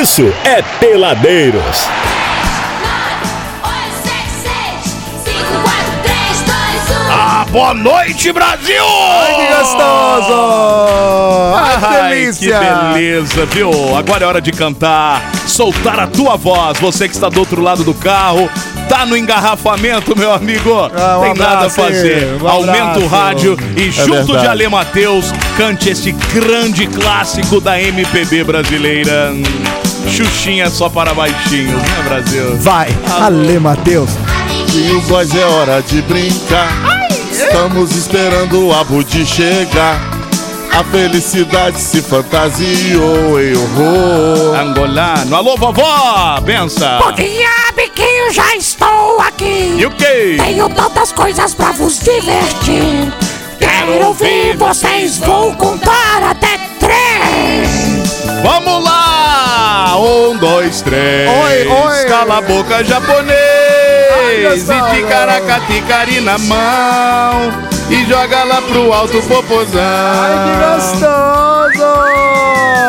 isso é Peladeiros. Boa noite, Brasil! Ai, que gostoso! Ai, que Ai, delícia! que beleza, viu? Agora é hora de cantar, soltar a tua voz. Você que está do outro lado do carro, tá no engarrafamento, meu amigo. Ah, um Tem nada a abraço fazer. um Aumenta o abraço. rádio e junto verdade. de Ale Matheus, cante esse grande clássico da MPB brasileira. Xuxinha só para baixinhos, né, Brasil? Vai, Ale Matheus. E o boys é hora de brincar. Estamos esperando o Abudi chegar. A felicidade se fantasiou em horror. Angolano. Alô, vovó! Benção! Pouquinha, biquinho, já estou aqui. E o quê? Tenho tantas coisas pra vos divertir. Quero ouvir vocês, vou contar até três. Vamos lá! Um, dois, três. Oi, oi. Cala a boca, japonês. Gostoso. E ticaracaticari na mão. E joga lá pro alto popozão. Ai, que gostoso!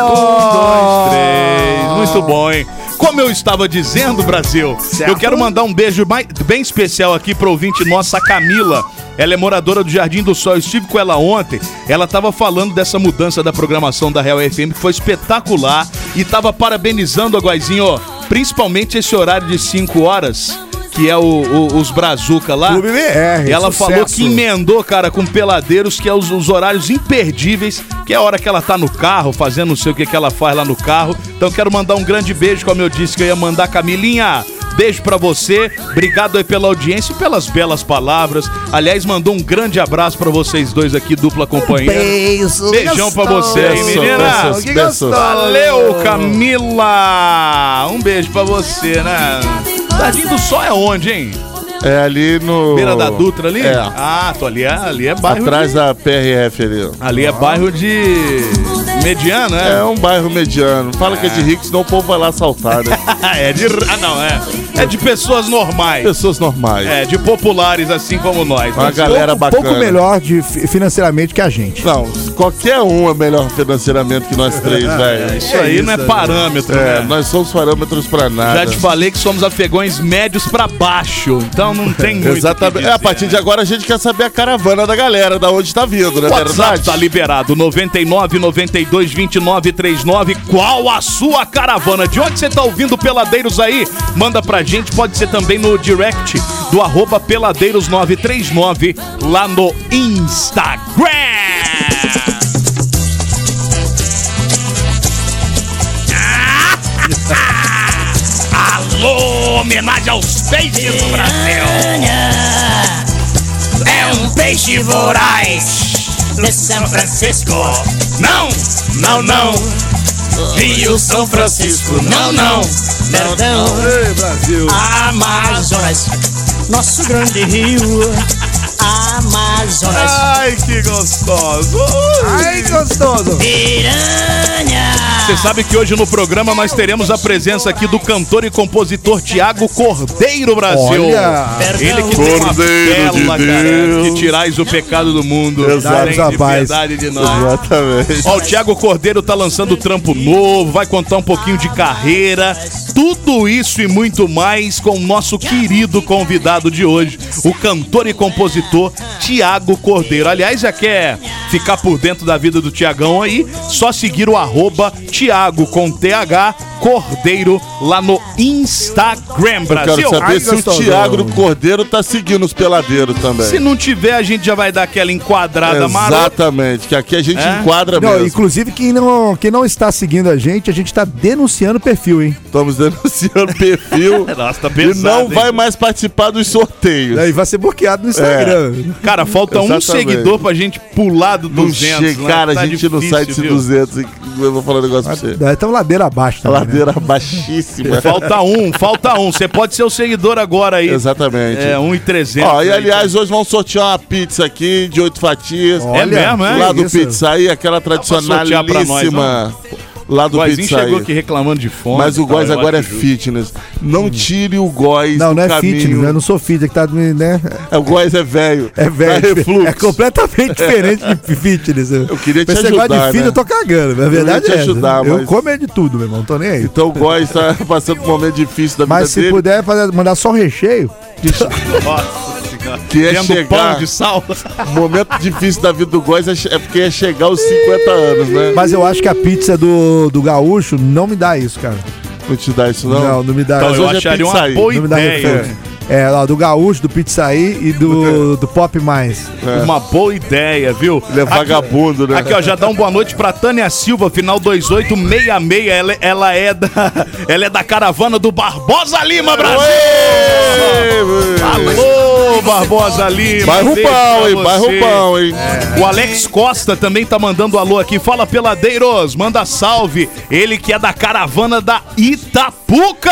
Um, dois, três. Muito bom, hein? Como eu estava dizendo, Brasil, eu quero mandar um beijo bem especial aqui pro ouvinte nossa, Camila. Ela é moradora do Jardim do Sol. Eu estive com ela ontem. Ela estava falando dessa mudança da programação da Real FM, que foi espetacular. E estava parabenizando a Guaizinho, ó, principalmente esse horário de 5 horas, que é o, o- os Brazuca lá. Clube BR, Ela sucesso. falou que emendou, cara, com peladeiros, que é os, os horários imperdíveis, que é a hora que ela tá no carro, fazendo não sei o que, que ela faz lá no carro. Então quero mandar um grande beijo, como eu disse que eu ia mandar, Camilinha. Beijo pra você, obrigado aí pela audiência e pelas belas palavras. Aliás, mandou um grande abraço pra vocês dois aqui, dupla companheira. Beijo, Beijão pra você aí, menina. beijos, beijos. Valeu, Camila! Um beijo pra você, né? Jardim do Sol é onde, hein? É ali no. Beira da Dutra ali? É. Ah, tô ali, é- ali é bairro Atrás de... da PRF ali. Ali é bairro de mediano, É é? um bairro mediano. Fala que é de rico, senão o povo vai lá assaltar, né? É, de... Ah, não, é. É de pessoas normais. Pessoas normais. É, de populares assim como nós. Uma galera pouco, bacana. pouco melhor de, fi- financeiramente que a gente. Não, qualquer um é melhor financeiramente que nós três, velho. Isso aí não é parâmetro, É, né? nós somos parâmetros pra nada. Já te falei que somos afegões médios pra baixo, então não tem muito. Exatamente. dizer, É, a partir de né? agora a gente quer saber a caravana da galera, da onde tá vindo, não é WhatsApp verdade? tá liberado, 99 92 29 39. Qual a sua caravana? De onde você tá ouvindo Peladeiros aí? Manda pra gente, pode ser também no direct do arroba Peladeiros939 lá no Instagram. Alô, homenagem aos peixes do Brasil. É um peixe voraz de São Francisco. Não, não, não. Rio São Francisco. Não, não. Perdão. Ei, Brasil. Amazonas. Nosso grande rio. Amazonas. Ai, que gostoso. Ai, que gostoso. Piranha. Você sabe que hoje no programa nós teremos a presença aqui do cantor e compositor Tiago Cordeiro Brasil. Olha. Ele que tem uma Cordeiro de bela, cara, que tirais o pecado do mundo. Exato. De Rapaz. de nós. Exatamente. Ó, o Thiago Cordeiro tá lançando trampo novo, vai contar um pouquinho de carreira, tudo isso e muito mais com o nosso querido convidado de hoje, o cantor e compositor Tiago Cordeiro. Aliás, já quer ficar por dentro da vida do Tiagão aí, só seguir o arroba Tiago com TH Cordeiro lá no Instagram, Eu Brasil. quero saber Ai, se o. Thiago do Cordeiro tá seguindo os peladeiros também. Se não tiver, a gente já vai dar aquela enquadrada marota. Exatamente, que aqui a gente É? enquadra Não, mesmo. inclusive, quem não, quem não está seguindo a gente, a gente está denunciando o perfil, hein? Estamos denunciando o perfil Nossa, tá e pesado, não hein? vai mais participar dos sorteios. Aí vai ser bloqueado no Instagram. Cara, falta um Exatamente. seguidor pra gente pular do Não 200. chega, né? cara, Tá a gente não difícil, sai desse viu? 200. Eu vou falar um negócio pra você. Estamos então, ladeira abaixo né? Ladeira baixíssima. Falta um, falta um. Você pode ser o seguidor agora aí. Exatamente. É, 1,300. Ó, e aliás, hoje vamos sortear uma pizza aqui de oito fatias. É mesmo, é? lá do isso. Pizza aí, aquela pra nós, tradicionalíssima. Lá do Góizinho Pizza chegou aí. aqui reclamando de fome. Mas o tal, góis eu agora é justo. fitness. Não tire o góis Não, do não é caminho. fitness, eu não sou fitness, que tá, me, né? É, o góis é velho. É velho. refluxo. É completamente diferente de fitness. Eu queria te Esse negócio ajudar, de fitness né? eu tô cagando, mas a Eu verdade te é ajudar, Eu mas- como é de tudo, meu irmão, não tô nem aí. Então o góis tá passando por um momento difícil da vida Mas se dele. puder fazer- mandar só o recheio, Que é Tendo chegar. pão de sal. O momento difícil da vida do góis é, é porque é chegar aos 50 anos, né? mas eu acho que a pizza do, do gaúcho não me dá isso, cara. Não te dá isso, não? Não, não me dá Então, Mas eu hoje é acharia uma pizza aí. boa Não me dá ideia. É, lá, do gaúcho, do pizzaí e do, do pop mais. Uma boa ideia, viu? Ele é Aqui- vagabundo, né? Aqui, ó, já dá uma boa noite pra Tânia Silva, final 2866. Ela, ela é da ela é da caravana do Barbosa Lima, Brasil! Alô, Barbosa Lima! Bairro pra hein? Bairro pão, hein? O Alex Costa também tá mandando alô aqui. Fala, peladeiros, manda salve. Ele que é da caravana da Itapuca!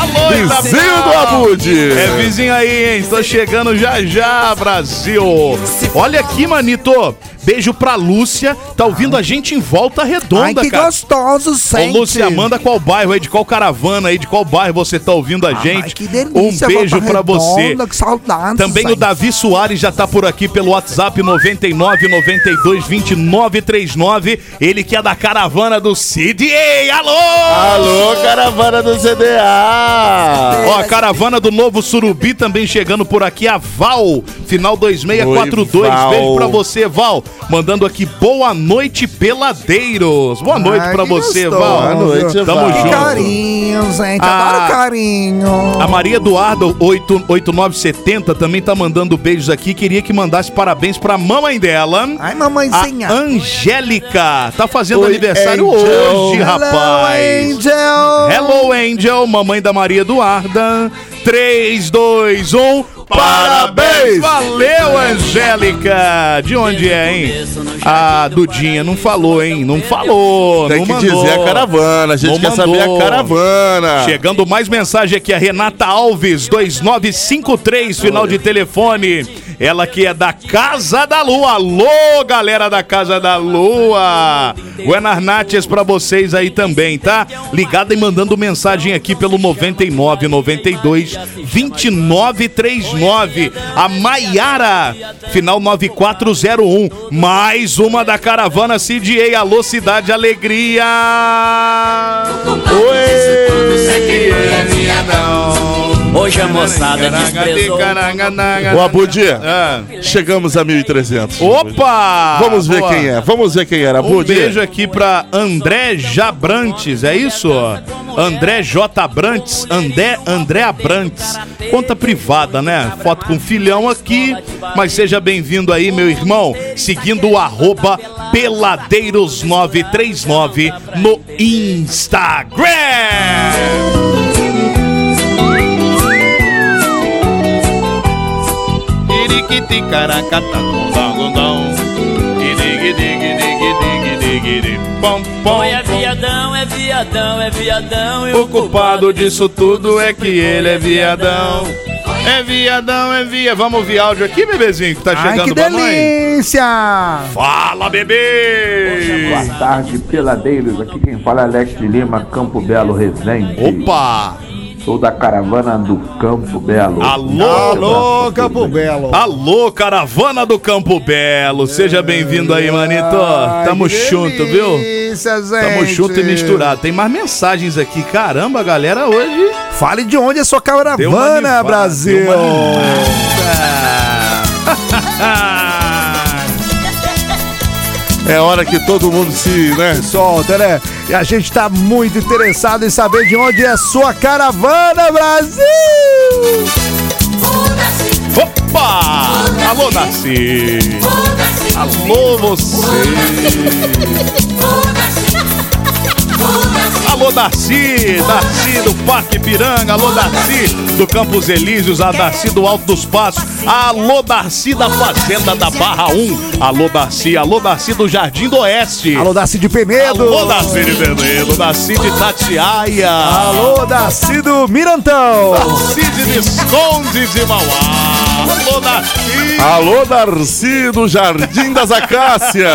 Alô, Vizinho do Abude! É vizinho aí, hein? Tô chegando já já, Brasil. Olha aqui, manito. Beijo pra Lúcia. Tá ouvindo a gente em volta redonda, cara. gostoso, Ô, Lúcia, manda qual bairro aí, de qual caravana aí, de qual bairro você tá ouvindo a gente. um beijo pra você. Que saudade. Também o Davi Soares já tá por aqui pelo WhatsApp 99 92 29 39. Ele que é da caravana do CDA. Alô! Alô, caravana do CDA! Ó, a caravana do Novo Surubi também chegando por aqui, a Val, final 2642. Oi, Val. Beijo pra você, Val. Mandando aqui boa noite, peladeiros. Boa noite Ai, pra você, gostoso. Val. Boa noite, Tamo Val. junto. carinho, gente. Ah. Adoro carinho. A Maria Eduarda 8- 8970 também tá mandando beijos aqui. Queria que mandasse parabéns pra mamãe dela. Ai, mamãezinha. A Angélica. Tá fazendo Oi, aniversário Angel. hoje, rapaz. Hello, Angel. Hello, Angel, mamãe da Maria Eduarda. 3, 2, 1. Parabéns! Valeu, Angélica! De onde é, hein? A Dudinha não falou, hein? Não falou. Tem não que mandou. dizer a caravana, a gente Não quer saber mandou. a caravana. Chegando mais mensagem aqui, a Renata Alves, 2953, final de telefone. Ela que é da Casa da Lua. Alô, galera da Casa da Lua. Buenas Nates pra vocês aí também, tá? Ligada e mandando mensagem aqui pelo 9992 2939. A Maiara, final 9401. Mais uma da caravana CDA. Alô, Cidade Alegria. Hoje a moçada desprezou. Ô, Abudi, Ah. chegamos a 1.300. Opa! Vamos ver Boa. quem é, vamos ver quem era, Um Abudi. beijo aqui pra André Jabrantes, é isso? André J. Abrantes, André, André Abrantes. Conta privada, né? Foto com filhão aqui, mas seja bem-vindo aí, meu irmão, seguindo o arroba peladeiros939 no Instagram. Oi, é viadão, é viadão, é viadão. E O culpado disso tudo é que ele é viadão. É viadão, é via. Vamos ouvir áudio aqui, bebezinho, que tá Ai, chegando que pra mãe. delícia. Fala, bebê! Boa tarde, peladeiros. Aqui quem fala é Alex de Lima, Campo Belo Resende. Opa! Sou da caravana do Campo Belo. Alô, Alô, Campo Belo. Alô, caravana do Campo Belo. Seja bem-vindo aí, manito. Ai, Tamo que junto, viu? Tamo junto e misturado. Tem mais mensagens aqui. Caramba, a galera hoje. Fale de onde é sua Deu uma caravana, animada, Brasil. deu uma. É hora que todo mundo se, né? Solta, né? E a gente tá muito interessado em saber de onde é sua caravana, Brasil. Opa! Alô, Darcy! Alô, você! Alô, Darcy! Darcy do Parque Piranga! Alô, Darcy do Campos Elíseos! A Darcy do Alto dos Passos! Alô, Darcy da Fazenda da Barra 1! Alô, Darcy! Alô, Darcy do Jardim do Oeste! Alô, Darcy de Penedo. Alô, Darcy de Penedo! Darcy de Tatiaia! Alô, Darcy do Mirantão. Darcy de Visconde de Mauá! Alô, Darcy. Alô, Darcy do Jardim das Acácias.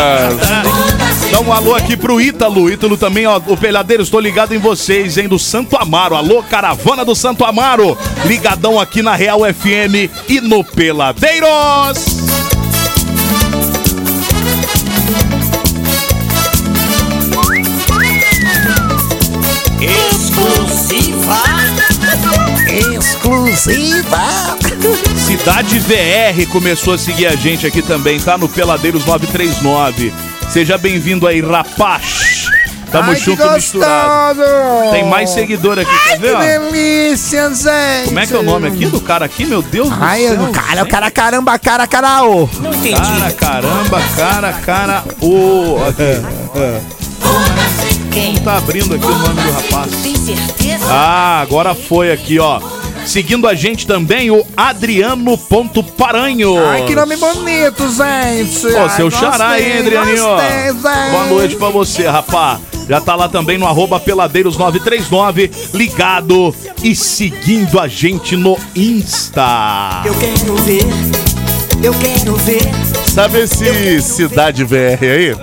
Dá um alô aqui pro Ítalo. Ítalo também, ó. O Peladeiro, estou ligado em vocês, hein? Do Santo Amaro. Alô, caravana do Santo Amaro. Ligadão aqui na Real FM e no Peladeiros. Exclusiva. Cidade VR começou a seguir a gente aqui também, tá? No Peladeiros 939. Seja bem-vindo aí, rapaz. Tamo Ai, junto misturado. Tem mais seguidor aqui, Ai, quer ver? que delícia, gente. Como é que é o nome aqui do cara aqui, meu Deus do Ai, céu? cara, o cara caramba, cara, caraô. Cara, caramba, cara, cara, o. Não tá abrindo aqui o nome do rapaz. Tem certeza? Ah, agora foi aqui, ó. Seguindo a gente também, o Adriano Ponto Paranho. Ai, que nome bonito, gente. Pô, Ai, seu xará aí, gostei, Adrianinho. gostei. Boa noite pra você, rapá. Já tá lá também no arroba peladeiros939, ligado e seguindo a gente no Insta. Eu quero ver. Eu quero ver. Sabe esse Cidade VR aí?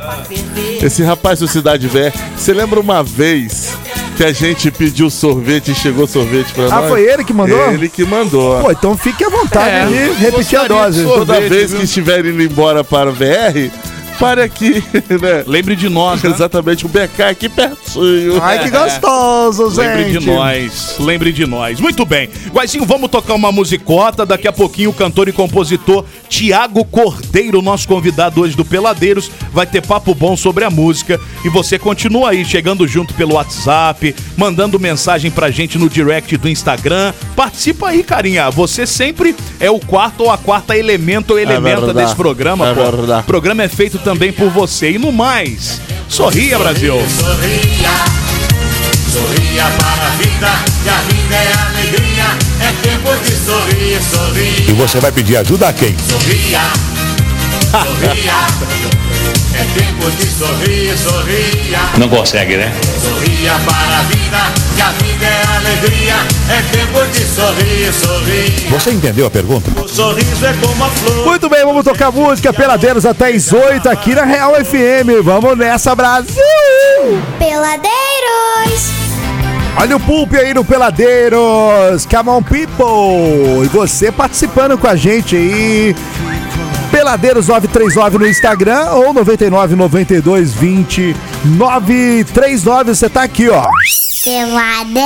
Esse rapaz do Cidade VR. Você lembra uma vez que a gente pediu sorvete e chegou sorvete pra Ah, nós? foi ele que mandou? Ele que mandou. Pô, então fique à vontade É, de repetir a dose. Toda vez viu? que estiver indo embora para o VR, pare aqui, né? Lembre de nós, né? Exatamente, o BK aqui pertinho. Ai, que gostoso, gente. Lembre de nós, lembre de nós. Muito bem. Guaizinho, vamos tocar uma musicota. Daqui a pouquinho o cantor e compositor Tiago Cordeiro, nosso convidado hoje do Peladeiros, vai ter papo bom sobre a música. E você continua aí chegando junto pelo WhatsApp, mandando mensagem pra gente no direct do Instagram. Participa aí, carinha. Você sempre é o quarto ou a quarta elemento ou elementa verdade. desse programa, É pô. verdade. O programa é feito também por você. E no mais, sorria, Brasil. Sorria, sorria para a vida, que a vida é alegria, é tempo de sorrir, sorrir, E você vai pedir ajuda a quem? sorria, sorria, é tempo de sorrir, sorria, Não consegue, né? sorria para a vida, que a vida é alegria, é tempo de sorrir, sorrir, Você entendeu a pergunta? o sorriso é como a flor. Muito bem, vamos tocar música Peladeiros até as 8 aqui na Real FM. Vamos nessa, Brasil! Peladeiros. Olha o Pulp aí no Peladeiros, Come on People! E você participando com a gente aí. Peladeiros 939 no Instagram ou 99 92 20 939. Você tá aqui, ó. Peladeiros.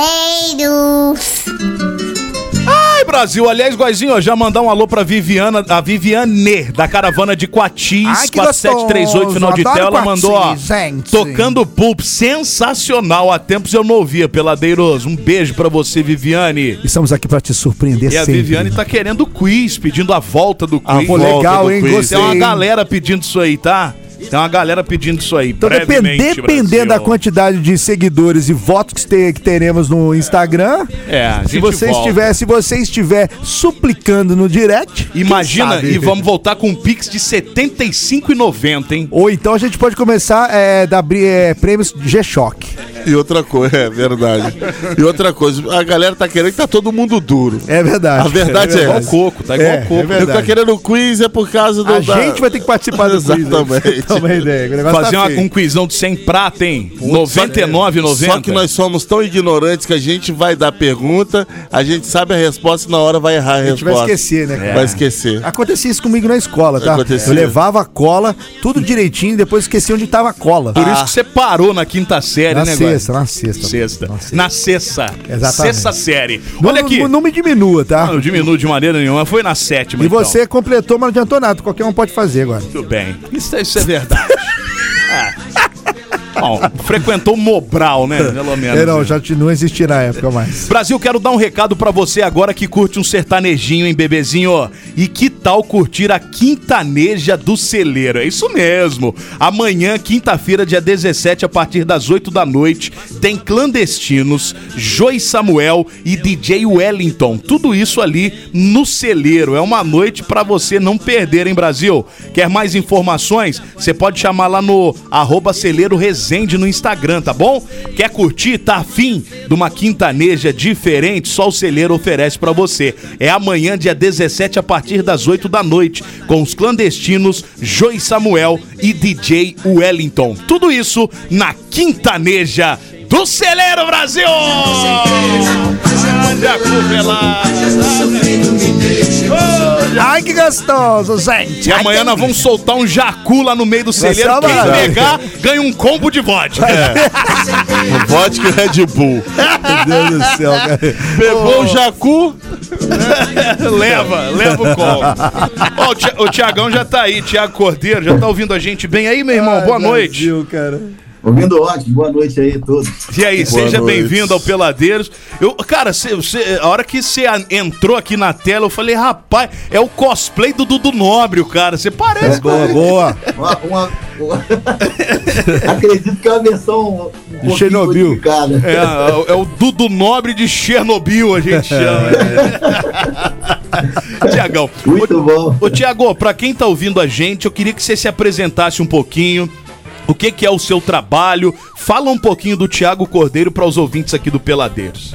Brasil, aliás, Guazinho, ó, já mandar um alô pra Viviana, a Viviane, da caravana de Ai, que 4738, final de tela, Adoro mandou, ó, gente. tocando pulp, sensacional, há tempos eu não ouvia, Peladeiros, um beijo pra você, Viviane. Estamos aqui pra te surpreender E a sempre. Viviane tá querendo quiz, pedindo a volta do A quiz. Pô, volta legal, hein? quiz. Gostei. Tem uma galera pedindo isso aí, tá? Tem uma galera pedindo isso aí, Então, depend- dependendo Brasil. da quantidade de seguidores e votos que, te- que teremos no Instagram, É, se você volta. estiver, se você estiver suplicando no direct, Imagina, e vamos voltar com um Pix de R$ 75,90, hein? Ou então a gente pode começar é, dar bri- é, prêmios G-Shock. E outra coisa, é verdade. E outra coisa, a galera tá querendo que tá todo mundo duro. É verdade. A verdade é, Igual essa. coco, tá igual É, coco. é Eu querendo quiz é por causa do. A da- gente vai ter que participar do quiz, né? Exatamente. O negócio Fazer tá uma- feio. um quizão de 100 prata, hein? R$ 99,90. Só que nós somos tão ignorantes que a gente vai dar pergunta, a gente sabe a resposta e na hora vai errar a, A gente vai resposta. esquecer, né? cara? Vai esquecer. Acontecia isso comigo na escola, tá? Acontecia. Eu levava a cola, tudo direitinho, e depois esquecia onde tava a cola. Por isso que você parou na quinta série, Na né, sexta, Guaxa? na sexta. Sexta. Na sexta. Na sexta. Exatamente. Sexta série. Não, Olha aqui. Não, não me diminua, tá? Não diminui de maneira nenhuma. Foi na sétima, E então. você completou, mas não adiantou nada. Qualquer um pode fazer agora. Tudo bem. Isso, isso é verdade. É. Bom, frequentou o Mobral, né? Pelo menos. É, não, já te- não existia na época mais. Brasil, quero dar um recado pra você agora que curte um sertanejinho, hein, bebezinho? E que tal curtir a Quintaneja do Celeiro? É isso mesmo. Amanhã, quinta-feira, dia 17, a partir das 8 da noite, tem Clandestinos, Joy Samuel e DJ Wellington. Tudo isso ali no Celeiro. É uma noite pra você não perder, hein, Brasil? Quer mais informações? Você pode chamar lá no arroba Celeiro Resenha Resende no Instagram, tá bom? Quer curtir? Tá afim de uma quintaneja diferente? Só o Celeiro oferece pra você. É amanhã, dia 17, a partir das 8 da noite, com os clandestinos Joey Samuel e DJ Wellington. Tudo isso na quintaneja do Celeiro Brasil! Jacu pelado. Ai, que gostoso, gente. E amanhã nós vamos soltar um jacu lá no meio do celeiro. Quem pegar, ganha um combo de vodka. Vodka e Red Bull. Meu Deus do céu, cara. Pegou o jacu, leva, leva o combo. Ó, o, Ti- o Tiagão já tá aí, Tiago Cordeiro, já tá ouvindo a gente bem aí, meu irmão? Boa Ai, noite. Brasil, cara. Ouvindo ótimo, boa noite aí a todos. E aí, Boa seja noite. bem-vindo ao Peladeiros. Eu, cara, cê- cê- a hora que você entrou aqui na tela, eu falei, rapaz, é o cosplay do Dudu Nobre, o cara. Você parece com Boa, boa. Uma, uma- uma- Acredito que é uma versão um Chernobyl. modificada. É, é o Dudu Nobre de Chernobyl, a gente chama. Tiagão. Muito bom. Ô, Tiago, pra quem tá ouvindo a gente, eu queria que você se apresentasse um pouquinho. O que, que é o seu trabalho? Fala um pouquinho do Tiago Cordeiro para os ouvintes aqui do Peladeiros.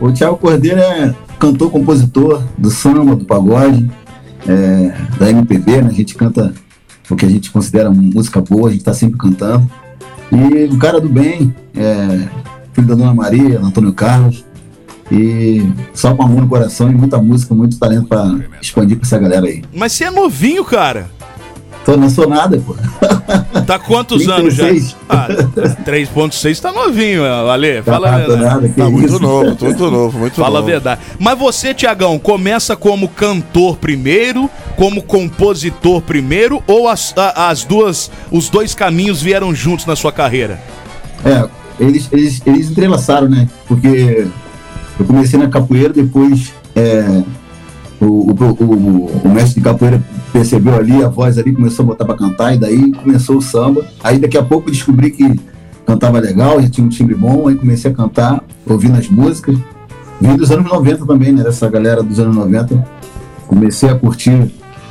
O Thiago Cordeiro é cantor, compositor do samba, do pagode, é, da MPB, né? A gente canta o que a gente considera música boa, a gente tá sempre cantando. E o cara do bem, é, filho da Dona Maria, Antônio Carlos. E só com amor no coração e muita música, muito talento pra expandir pra essa galera aí. Mas você é novinho, cara. Tô, não sou nada, pô. Tá quantos anos já? 36. Ah, 3.6 tá novinho, Ale. Fala a Tá, tô verdade. nada, que Tá muito isso. novo, tô muito novo, muito Fala a novo. verdade. Mas você, Tiagão, começa como cantor primeiro, como compositor primeiro, ou as, a- as duas, os dois caminhos vieram juntos na sua carreira? É, eles, eles, eles entrelaçaram, né? Porque eu comecei na capoeira, depois é, o, o, o, o mestre de capoeira percebeu ali, a voz ali, começou a botar pra cantar, e daí começou o samba. Aí daqui a pouco descobri que cantava legal, já tinha um timbre bom, aí comecei a cantar, ouvindo as músicas. Vim dos anos 90 também, né? Dessa galera dos anos 90. Comecei a curtir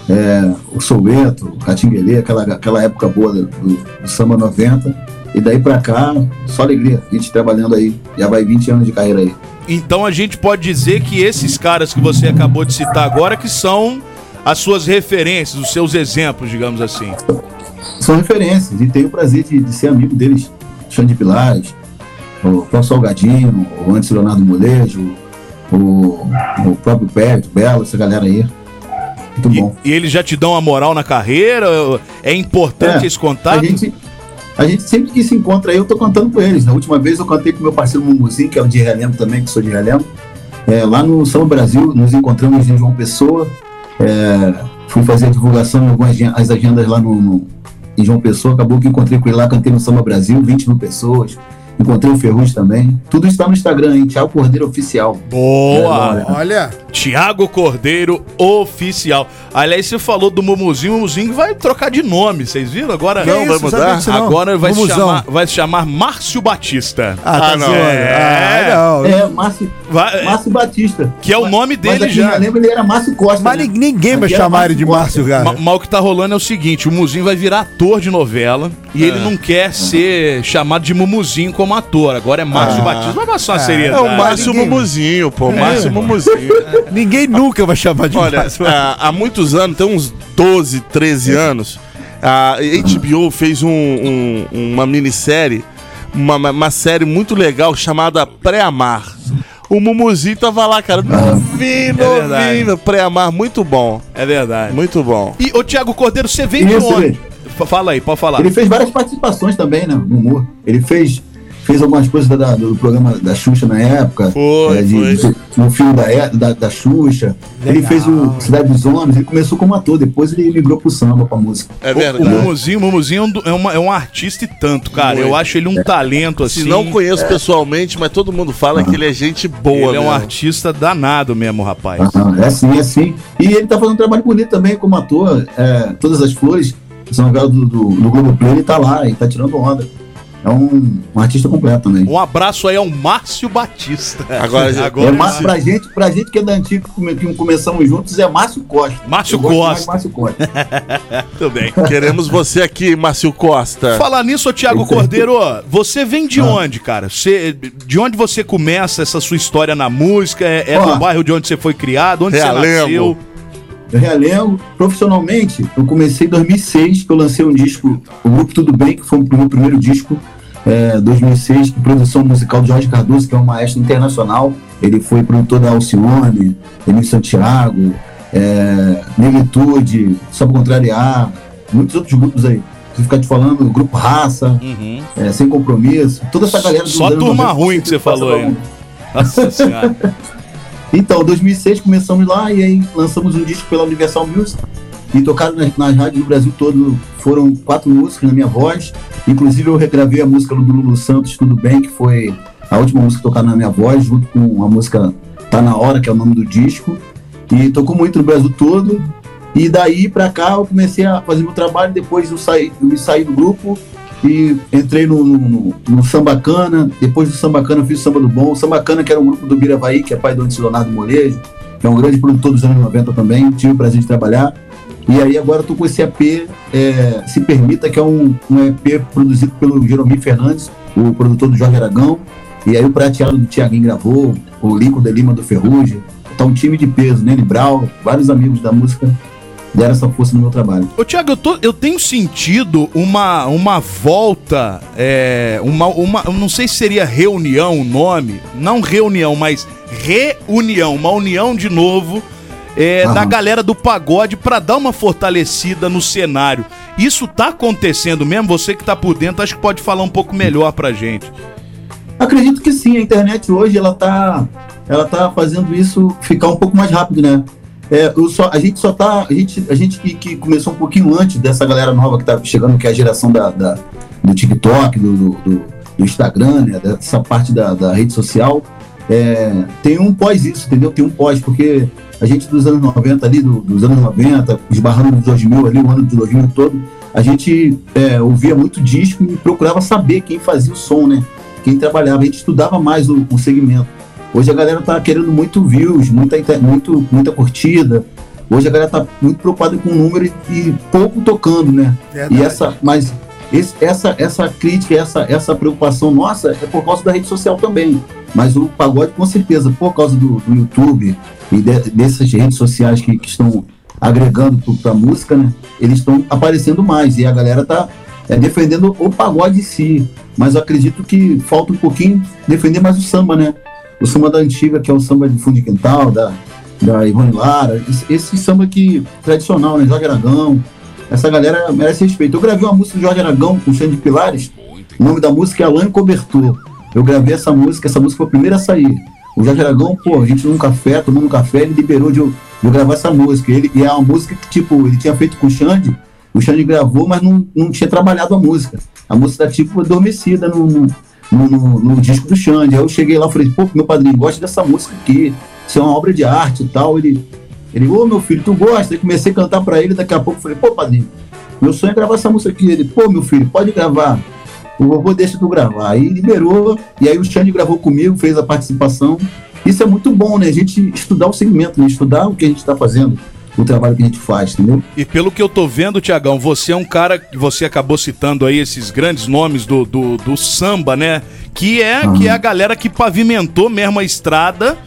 é, o Soueto, o Catinguelê, aquela, aquela época boa do, do samba 90. E daí pra cá, só alegria. A gente trabalhando aí. Já vai 20 anos de carreira aí. Então a gente pode dizer que esses caras que você acabou de citar agora que são as suas referências, os seus exemplos, digamos assim. São referências e tenho o prazer de, de ser amigo deles. Xande Pilares, o próprio Salgadinho, o antes Leonardo Molejo, o, o próprio Pérez, Belo, essa galera aí. Muito E, bom. e eles já te dão a moral na carreira? É importante É, esse contato? A gente, a gente sempre que se encontra aí, eu tô cantando com eles. Na última vez eu cantei com meu parceiro Mumuzinho, que é o de Relembro também, que sou de Relembro. É, lá no São Brasil, nos encontramos em João Pessoa. É, fui fazer a divulgação em algumas agen- as agendas lá no, no- em João Pessoa. Acabou que encontrei com ele lá, cantei no Samba Brasil, 20 mil pessoas. Encontrei o Ferrugem também. Tudo está no Instagram, hein? Thiago Cordeiro Oficial. Boa! É, Olha. Tiago Cordeiro Oficial. Aliás, você falou do Mumuzinho, o Mumuzinho vai trocar de nome, vocês viram? Agora Não, vai isso, mudar? não. Agora vai se, chamar, vai se chamar Márcio Batista. Ah, tá Ah, não. É. Ah, não. É, Márcio, Vai- Márcio Batista. que é o nome Mas dele aqui já. em Relembro ele era Márcio Costa. Mas né? ni- ninguém vai chamar ele de. Márcio, cara. Ma- Mas o que tá rolando é o seguinte: o Muzinho vai virar ator de novela e ele não quer ser chamado de Mumuzinho como ator. Agora é Márcio Batista. Vai passar uma Ah. seriedade. É o Márcio ninguém- Mumuzinho, pô, Márcio Mumuzinho. Ninguém nunca vai chamar de Olha, Márcio. há, há muitos anos, tem uns 12, 13 anos, a HBO fez um- um- uma minissérie, uma, uma- série muito legal chamada Pré-Amar. O Mumuzinho tava lá, cara, novinho, verdade. novinho, Pré-Amar, muito bom, É verdade. muito bom. E, ô Tiago Cordeiro, você vem de onde? Fala aí, pode falar. Ele fez várias participações também, né? Humor. Ele fez, fez algumas coisas da- da- do programa da Xuxa na época. Foi, é, de- foi. de- no filme da, é- da, da Xuxa. Ele fez o Cidade dos Homens. Ele começou como ator, depois ele migrou pro samba, pra música. É O, verdade. o Mumuzinho, o Mumuzinho é um, é, uma- é um artista e tanto, cara. Eu acho ele um talento assim. Se não conheço pessoalmente, mas todo mundo fala que ele é gente boa, Ele é um mesmo. artista danado mesmo, rapaz. Aham, é assim, é assim. E ele tá fazendo um trabalho bonito também como ator. É, Todas as flores, novela do, do, do Globoplay, ele tá lá, ele tá tirando onda. É um, um artista completo também. Um abraço aí ao Márcio Batista. Agora, já- É, Ma- pra, gente, pra gente que é da antiga, que come- que começamos juntos, é Márcio Costa. Márcio Eu Costa. Márcio Costa. Tudo bem. Queremos você aqui, Márcio Costa. Falar nisso, ô Thiago Cordeiro, você vem de onde, cara? Você, de onde você começa essa sua história na música? É, é Ó. do bairro de onde você foi criado? Onde Realengo. você nasceu? Eu realengo, profissionalmente, eu comecei em 2006, que eu lancei um disco, o Grupo Tudo Bem, que foi o meu primeiro disco, é, 2006, que produção musical de Jorge Cardoso, que é um maestro internacional. Ele foi produtor da Alcione, Emílio Santiago, é, Negritude, Só Pra Contrariar, muitos outros grupos aí. Se ficar te falando, Grupo Raça, Uhum. é, Sem Compromisso, toda essa galera Só turma 90, ruim que você falou aí. Nossa senhora. Então, 2006 começamos lá e aí lançamos um disco pela Universal Music e tocaram nas, nas rádios do Brasil todo. Foram quatro músicas na minha voz. Inclusive, eu regravei a música do Lulu Santos, Tudo Bem, que foi a última música tocada na minha voz, junto com a música Tá Na Hora, que é o nome do disco. E tocou muito no Brasil todo. E daí pra cá eu comecei a fazer meu trabalho. Depois eu, saí, eu saí do grupo e entrei no, no, no, Sambacana. Depois do Sambacana eu fiz o Samba do Bom. O Sambacana, que era um grupo do Biravaí, que é pai do Antes Leonardo Molejo, que é um grande produtor dos anos 90 também. Tive o prazer de trabalhar. E aí agora eu tô com esse EP, é, Se Permita, que é um, um EP produzido pelo Jeromir Fernandes, o produtor do Jorge Aragão. E aí o prateado do Tiaguinho gravou, o Lico de Lima do Ferrugem. Tá um time de peso, Nene Brau, vários amigos da música deram essa força no meu trabalho. Ô, Thiago, eu, tô- eu tenho sentido uma, uma volta, é, uma, uma. eu Não sei se seria reunião o nome. Não reunião, mas reunião. Uma união de novo é, da galera do pagode pra dar uma fortalecida no cenário. Isso tá acontecendo mesmo? Você que tá por dentro, acho que pode falar um pouco melhor pra gente. Acredito que sim, a internet hoje ela tá, ela tá fazendo isso ficar um pouco mais rápido, né? É, eu só, a gente só tá, a gente, a gente que, que começou um pouquinho antes dessa galera nova que tá chegando, que é a geração da, da- do TikTok, do, do, do- Instagram, né? Dessa parte da, da rede social, é, tem um pós isso, entendeu? Tem um pós, porque a gente dos anos 90 ali, do- dos anos 90, esbarrando nos 2000 ali, o ano de 2000 todo, a gente é, ouvia muito disco e procurava saber quem fazia o som, né? Quem trabalhava, a gente estudava mais o, o segmento. Hoje a galera tá querendo muito views, muita, muito, muita curtida. Hoje a galera tá muito preocupada com o número e, e pouco tocando, né? E essa, mas esse- essa, essa crítica, essa, essa preocupação nossa é por causa da rede social também. Mas o pagode, com certeza, por causa do, do YouTube e de- dessas redes sociais que, que estão agregando para a música, né? Eles estão aparecendo mais e a galera tá é, defendendo o pagode em si. Mas eu acredito que falta um pouquinho defender mais o samba, né? O samba da antiga, que é o samba de fundo de quintal, da, da Ivone Lara, esse, esse samba que tradicional, né? Jorge Aragão. Essa galera merece respeito. Eu gravei uma música do Jorge Aragão com o de Pilares. O nome da música é Alain Cobertor. Eu gravei essa música, essa música foi a primeira a sair. O Jorge Aragão, pô, a gente num café, tomando um café, ele liberou de eu, de eu gravar essa música. Ele, e é uma música que, tipo, ele tinha feito com o Xande, o Xande gravou, mas não, não tinha trabalhado a música. A música tá, tipo, adormecida no, no, no- no disco do Xande. Aí eu cheguei lá e falei, pô, meu padrinho, gosta dessa música aqui. Isso é uma obra de arte e tal. Ele, ele, ô meu filho, tu gosta? Aí comecei a cantar pra ele, daqui a pouco eu falei, pô, padrinho, meu sonho é gravar essa música aqui. Ele, pô, meu filho, pode gravar. O vovô deixa tu gravar. Aí liberou, e aí o Xande gravou comigo, fez a participação. Isso é muito bom, né? A gente estudar o segmento, né? Estudar o que a gente está fazendo, o trabalho que a gente faz, entendeu? E pelo que eu tô vendo, Tiagão, você é um cara que você acabou citando aí esses grandes nomes do, do, do samba, né? Que é, que é a galera que pavimentou mesmo a estrada.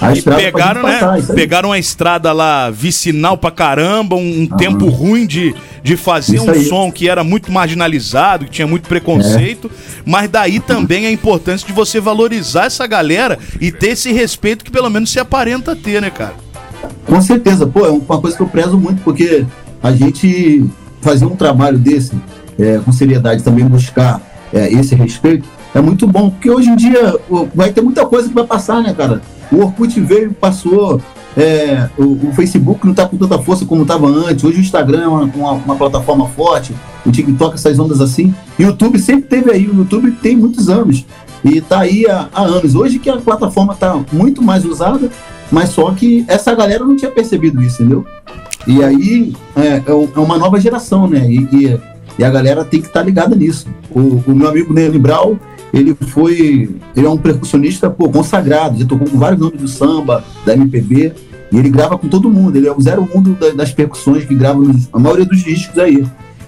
A e pegaram, passar, né? aí. Pegaram a estrada lá vicinal pra caramba, um, um tempo ruim de, de fazer Isso um aí. som que era muito marginalizado, que tinha muito preconceito. Mas daí também a importância de você valorizar essa galera e ter esse respeito que pelo menos se aparenta ter, né, cara? Com certeza, pô, é uma coisa que eu prezo muito, porque a gente fazer um trabalho desse, é, com seriedade, também buscar é, esse respeito, é muito bom, porque hoje em dia vai ter muita coisa que vai passar, né, cara? O Orkut veio, passou, é, o, o Facebook não tá com tanta força como estava antes, hoje o Instagram é uma, uma- uma plataforma forte, o TikTok, essas ondas assim, o YouTube sempre teve aí, o YouTube tem muitos anos, e tá aí há, há anos. Hoje que a plataforma tá muito mais usada, mas só que essa galera não tinha percebido isso, entendeu? E aí é, é é uma nova geração, né? E, e E a galera tem que estar ligada nisso. O, o meu amigo Ney Brau, ele foi. Ele é um percussionista pô, consagrado, já tocou com vários nomes do samba, da MPB, e ele grava com todo mundo. Ele é o zero mundo da- das percussões que grava nos, a maioria dos discos aí.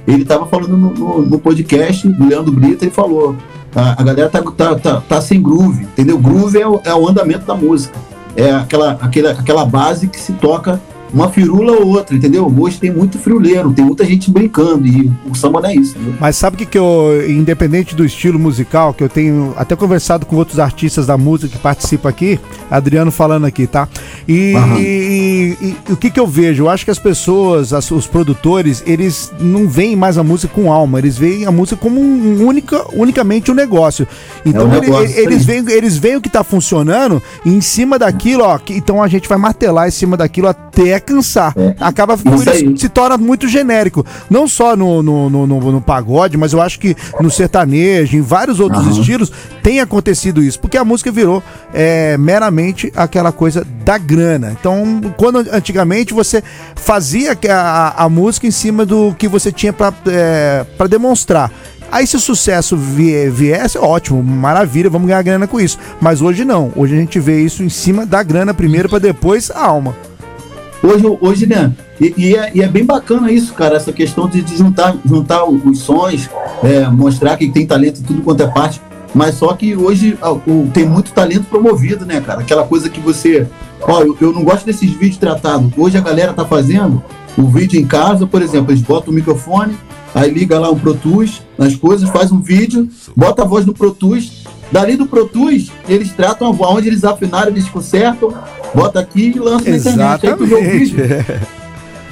Ele estava falando no, no- no podcast do Leandro Brito, ele falou: a, a galera tá, tá, tá, tá sem groove, entendeu? Groove é o, é o andamento da música. É aquela, aquela, aquela base que se toca uma firula ou outra, entendeu? Hoje tem muito friuleiro, tem muita gente brincando, e o samba não é isso, entendeu? Mas sabe o que, que eu, independente do estilo musical, que eu tenho até conversado com outros artistas da música que participam aqui, Adriano falando aqui, tá? E, e- e- e o que, que eu vejo? Eu acho que as pessoas, as- os produtores, eles não veem mais a música com alma, eles veem a música como um única, unicamente um negócio. Então um ele- negócio, ele- eles, veem, eles veem o que tá funcionando e em cima daquilo, ó, que- então a gente vai martelar em cima daquilo até cansar. É. Acaba por Isso isso se torna muito genérico. Não só no, no, no, no- no pagode, mas eu acho que no sertanejo, em vários outros Aham. estilos, tem acontecido isso. Porque a música virou é, meramente aquela coisa da grana. Então, quando antigamente você fazia a, a, música em cima do que você tinha pra é, pra demonstrar. Aí se o sucesso vie- viesse, ótimo, maravilha, vamos ganhar grana com isso. Mas hoje não. Hoje a gente vê isso em cima da grana primeiro pra depois a alma. Hoje, hoje né? E, e é, e é bem bacana isso, cara, essa questão de, de juntar, juntar os sons, é, mostrar que tem talento tudo quanto é parte. Mas só que hoje o- tem muito talento promovido, né, cara? Aquela coisa que você. Ó, eu, eu não gosto desses vídeos tratados. Hoje a galera tá fazendo o vídeo em casa, por exemplo, eles botam o microfone, aí liga lá um Pro Tools nas coisas, faz um vídeo, bota a voz no Pro Tools. Dali do Pro Tools, eles tratam a voz, onde eles afinaram, eles consertam, bota aqui e lança na internet. Aí tu vê o vídeo.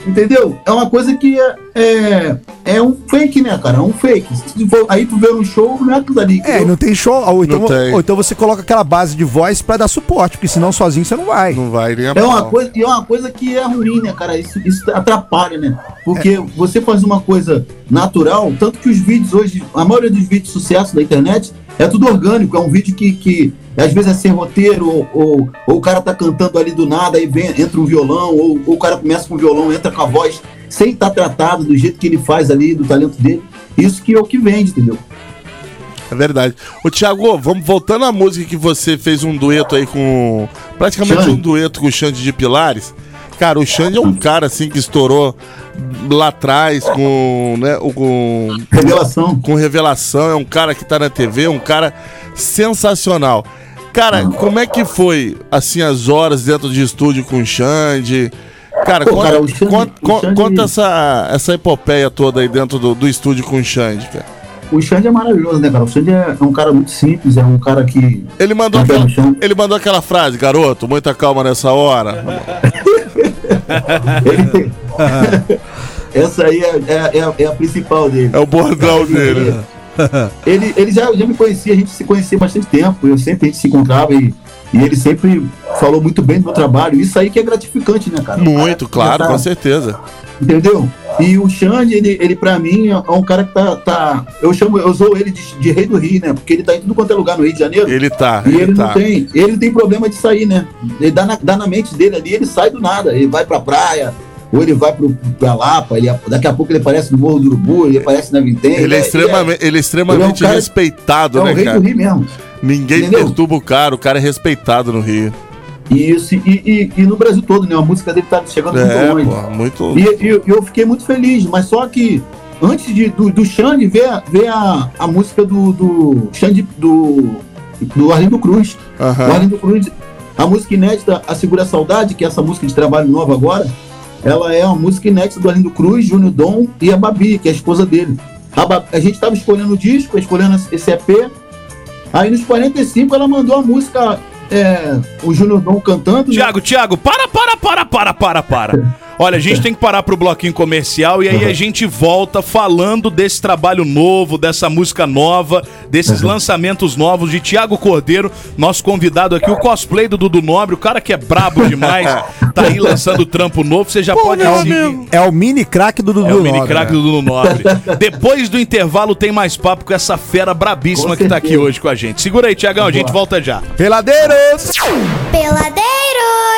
Entendeu? É uma coisa que é, é, é um fake, né, cara? É um fake. For- aí tu vê um show, não é aquilo ali. É, entendeu? não tem show. Ou então, Não tem. ou então você coloca aquela base de voz pra dar suporte, porque senão sozinho você não vai. Não vai nem a É uma coisa, e é uma coisa que é ruim, né, cara? Isso, isso atrapalha, né? Porque você faz uma coisa natural, tanto que os vídeos hoje, a maioria dos vídeos de sucesso da internet é tudo orgânico, é um vídeo que, que às vezes é sem roteiro, ou, ou, ou o cara tá cantando ali do nada, aí vem, entra um violão, ou, ou o cara começa com o violão, entra com a voz, sem estar tratado do jeito que ele faz ali, do talento dele. Isso que é o que vende, entendeu? É verdade. Ô, Thiago, vamos voltando à música que você fez um dueto aí com. Praticamente Xande. um dueto com o Xande de Pilares. Cara, o Xande é um cara assim que estourou lá atrás com. Né, com, Revelação. com revelação. É um cara que tá na TV, um cara sensacional. Cara, como é que foi, assim, as horas dentro de estúdio com o Xande? Cara, Pô, conta, cara, Xande- conta- Xande- conta essa, essa epopeia toda aí dentro do, do estúdio com o Xande, cara. O Xande é maravilhoso, né, cara? O Xande é, é um cara muito simples, é um cara que. Ele mandou, Tá aquela, ele mandou aquela frase, garoto, muita calma nessa hora. Ele tem- Essa aí é, é- é a- é a principal dele. É o bordão dele. Ele, ele já, já me conhecia, a gente se conhecia bastante tempo. Eu sempre a gente se encontrava e, e ele sempre falou muito bem do meu trabalho. Isso aí que é gratificante, né, cara? Muito, cara claro, tá- com certeza. Entendeu? E o Xande, ele, ele pra mim é um cara que tá. tá eu chamo, eu sou ele de, de rei do Rio, né? Porque ele tá em tudo quanto é lugar no Rio de Janeiro. Ele tá, E ele, ele tá. não tem, ele não tem problema de sair, né? Ele dá na, dá na mente dele ali, ele sai do nada. Ele vai pra praia, ou ele vai pro, pra Lapa, ele, daqui a pouco ele aparece no Morro do Urubu, ele aparece na Vintém. Ele é extremamente, ele é extremamente ele é um cara- respeitado, é o né, rei cara? do Rio mesmo. Ninguém Entendeu? perturba o cara, o cara é respeitado no Rio. Isso, e, e, e no Brasil todo, né? A música dele tá chegando É, muito longe. pô, muito. E, e eu- fiquei muito feliz, mas só que antes de, do, do Xande ver, a- ver a, a música do, do Xande do, do Arlindo Cruz. Aham. O Arlindo Cruz, a música inédita, A Segura a Saudade, que é essa música de trabalho nova agora, ela é uma música inédita do Arlindo Cruz, Júnior Dom e a Babi, que é a esposa dele. A, a gente estava escolhendo o disco, escolhendo esse EP. Aí nos 45 ela mandou a música, é, o Júnior Dom cantando. né? Tiago, Tiago, para, para, para, para, para, para. Olha, a gente tem que parar pro bloquinho comercial e aí a gente volta falando desse trabalho novo, dessa música nova, desses lançamentos novos de Tiago Cordeiro, nosso convidado aqui, o cosplay do Dudu Nobre, o cara que é brabo demais, tá aí lançando trampo novo, você já pode seguir. É o mini craque do Dudu É o mini Nobre, craque né? do Dudu Nobre. Depois do intervalo tem mais papo com essa fera brabíssima que tá aqui hoje com a gente. Segura aí, Tiagão, a gente volta já. Peladeiros! Peladeiros!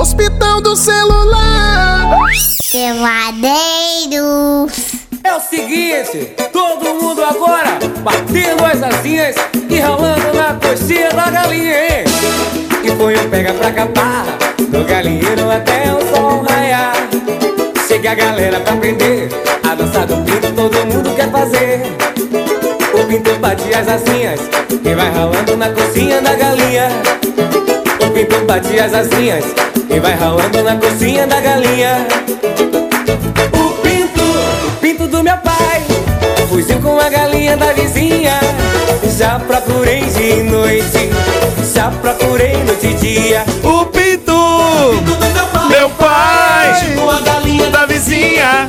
Hospital do celular. Peladeiros. É o seguinte, todo mundo agora batendo as asinhas e ralando na coxinha da galinha, hein? E foi um pega pra capar, do galinheiro até o sol raiar. Chega a galera pra aprender, a dança do pinto todo mundo quer fazer. O pinto bate as asinhas e vai ralando na coxinha da galinha. O pinto bate as asinhas e vai ralando na coxinha da galinha. O pinto, o pinto do meu pai Fugiu com a galinha da vizinha Já procurei de noite Já procurei noite e dia O pinto, meu pai, com a galinha da vizinha.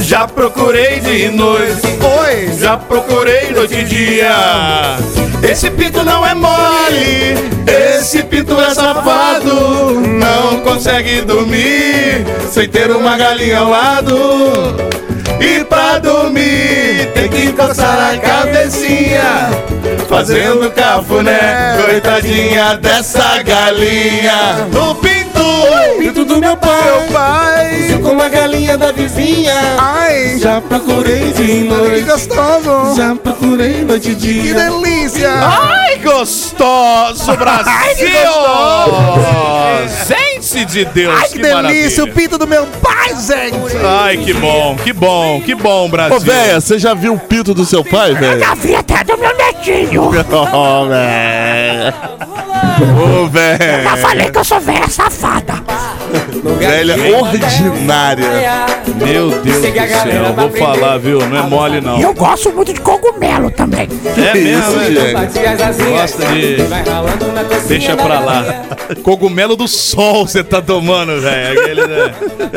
Já procurei de noite, Oi! já procurei noite e dia. Esse pinto não é mole, esse pinto é safado. Não consegue dormir sem ter uma galinha ao lado. E pra dormir tem que coçar a cabecinha Fazendo cafuné, coitadinha dessa galinha O pinto, Pinto do meu pai Meu pai! Fugiu com a galinha da vizinha Ai! Já procurei de Que noite gostoso! Já procurei noite e Que dia delícia! Ai, gostoso, Brasil! Gente de Deus, Ai, que delícia! O maravilha. pinto do meu pai, gente! Ai, que bom, que bom, que bom, Brasil. Ô, véia, você já viu o pinto do seu pai, velho? Já vi até do meu netinho. Ô, véia. Ô, Já véia. falei que eu sou velha safada. Velha ordinária. Meu Deus do céu, vou falar, viu? Não é mole, não. E eu gosto muito de cogumelo também. É mesmo, isso, hein? gente? Gosta de... Deixa pra lá. Cogumelo do sol você tá tomando, velho. Aquele, né?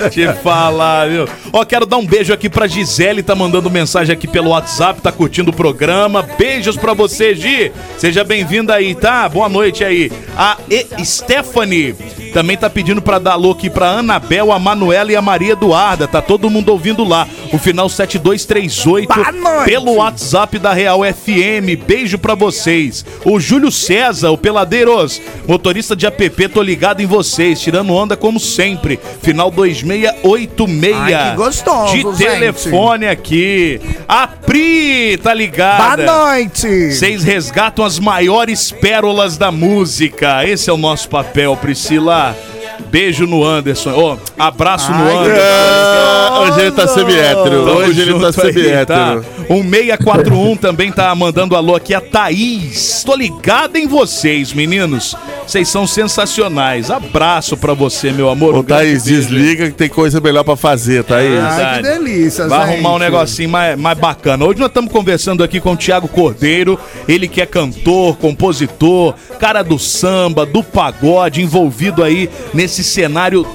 Te falar, viu? Ó, quero dar um beijo aqui pra Gisele, tá mandando mensagem aqui pelo WhatsApp, tá curtindo o programa. Beijos pra você, Gi. Seja bem-vinda aí, tá? Boa noite aí. A e Stephanie também tá pedindo pra dar alô aqui pra Anabel, a Manuela e a Maria Eduarda. Tá todo mundo ouvindo lá. O final 7238 Boa noite. pelo WhatsApp da Real FM. Beijo pra vocês. O Júlio César, o Peladeiros, motorista de app, tô ligado em vocês, tirando onda como sempre. Final 2686. Ai, que gostoso, De gente. telefone aqui. A Pri, tá ligada? Boa noite! Vocês resgatam as maiores pérolas da música. Esse é o nosso papel, Priscila. Beijo no Anderson. Ô, abraço no Ai, Anderson. Ah, hoje ele tá semi-hétero. Hoje ele tá semi-hétero. Um 641 também tá mandando alô aqui, a Thaís. Tô ligado em vocês, meninos. Vocês são sensacionais. Abraço pra você, meu amor. Ô, Um Thaís, desliga que tem coisa melhor pra fazer, Thaís. Ai, que delícia, Vai gente. arrumar um negocinho mais, mais bacana. Hoje nós estamos conversando aqui com o Thiago Cordeiro, ele que é cantor, compositor, cara do samba, do pagode, envolvido aí nesse cenário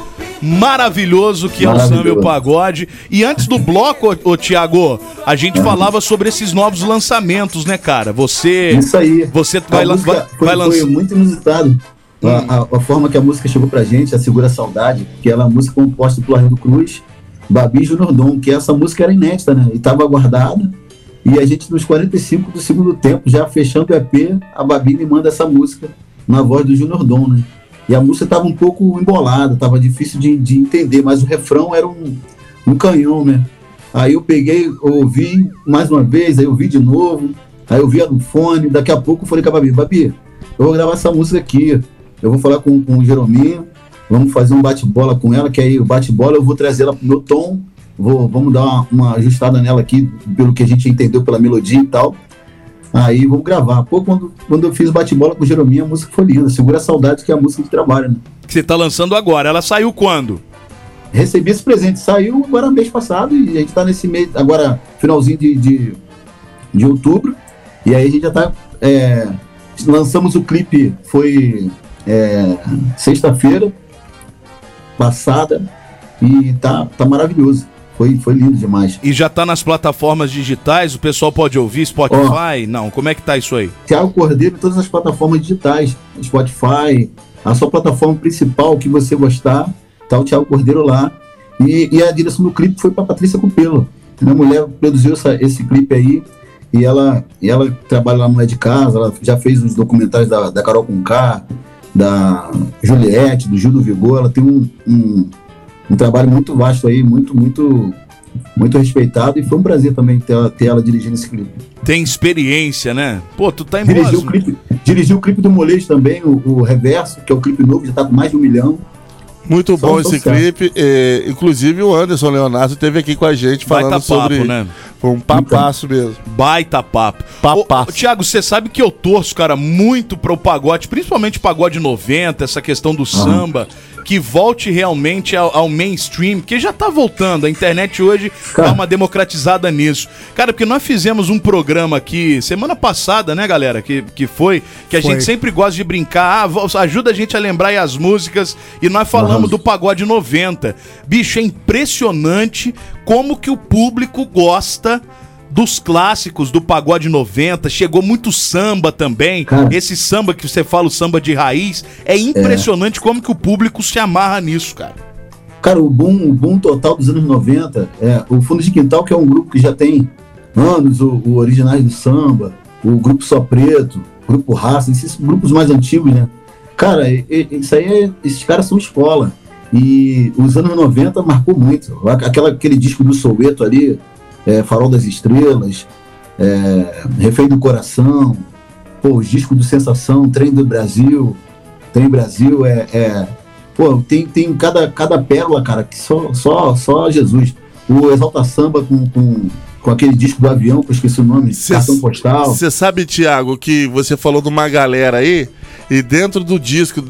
maravilhoso que é o samba e o Maravilhoso. pagode. E antes do bloco, ô, ô Thiago, a gente falava sobre esses novos lançamentos, né, cara? Você Isso aí. você vai, lan- foi, vai lançar foi muito inusitado. A, a- a forma que a música chegou pra gente, a Segura Saudade, que ela é uma música composta pelo Arlindo Cruz, Babi Junior Dom, que essa música era inédita, né? E estava guardada. E a gente, nos 45 do segundo tempo, já fechando o EP, a Babi me manda essa música na voz do Junior Dom, né? E a música estava um pouco embolada, estava difícil de, de entender, mas o refrão era um, um canhão, né? Aí eu peguei, ouvi mais uma vez, aí eu ouvi de novo, aí eu via no fone, daqui a pouco eu falei com a Babi, Babi, eu vou gravar essa música aqui, eu vou falar com, com o Jerominho, vamos fazer um bate-bola com ela, que aí o bate-bola eu vou trazer ela pro meu tom, vou, vamos dar uma, uma ajustada nela aqui, pelo que a gente entendeu pela melodia e tal. Aí vamos gravar. Pô, quando, quando eu fiz bate-bola com o Jerominho, a música foi linda. Segura a saudade, que é a música de trabalho, né? que você tá lançando agora. Ela saiu quando? Recebi esse presente, saiu agora mês passado e a gente tá nesse mês, agora finalzinho de, de, de outubro. E aí a gente já tá. é, lançamos o clipe, foi é, sexta-feira passada e tá, tá maravilhoso. Foi, foi lindo demais. E já tá nas plataformas digitais, o pessoal pode ouvir, Spotify? Não, como é que tá isso aí? Tiago Cordeiro em todas as plataformas digitais, Spotify, a sua plataforma principal que você gostar, tá o Tiago Cordeiro lá. E, e a direção do clipe foi para Patrícia Cupelo. Minha mulher produziu essa, esse clipe aí e ela, e ela trabalha lá no É de Casa, ela já fez os documentários da, da Carol Conká, da Juliette, do Gil do Vigor, ela tem um, um, um trabalho muito vasto aí, muito, muito, muito respeitado e foi um prazer também ter, ela- ter ela dirigindo esse clipe. Tem experiência, né? Pô, tu tá em boas Dirigiu o clipe, dirigiu o clipe do Molejo também, o, o Reverso, que é o clipe novo, já tá com mais de um milhão. Muito Só bom esse clipe. é, inclusive o Anderson Leonardo esteve aqui com a gente falando Baita sobre. papo, né? Foi um papaço mesmo. Baita papo. Ô, ô, Tiago, você sabe que eu torço, cara, muito pro pagode, principalmente pagode 90, essa questão do samba, que volte realmente ao, ao mainstream, que já tá voltando. A internet hoje dá uma democratizada nisso. Cara, porque nós fizemos um programa aqui semana passada, né, galera? Que, que foi, que a Foi. gente sempre gosta de brincar, ah, ajuda a gente a lembrar aí as músicas, e nós falamos do pagode 90. Bicho, é impressionante como que o público gosta dos clássicos do pagode 90, chegou muito samba também. Esse samba que você fala, o samba de raiz, é impressionante como que o público se amarra nisso, cara. Cara, o boom, o boom total dos anos 90, é, o Fundo de Quintal, que é um grupo que já tem anos, o, o Originais do Samba, o Grupo Só Preto, o Grupo Raça, esses grupos mais antigos, né? Cara, isso aí, é- esses caras são escola. E os anos 90 marcou muito. Aquela, aquele disco do Soueto ali, é, Farol das Estrelas, é, do Coração, pô, os discos do Sensação, Trem do Brasil, Trem Brasil é, é- pô, tem, tem cada, cada pérola, cara, que só, só, só Jesus. O Exalta Samba com, com, com aquele disco do avião, que eu esqueci o nome, Cartão Postal. Você sabe, Tiago, que você falou de uma galera aí, e dentro do disco,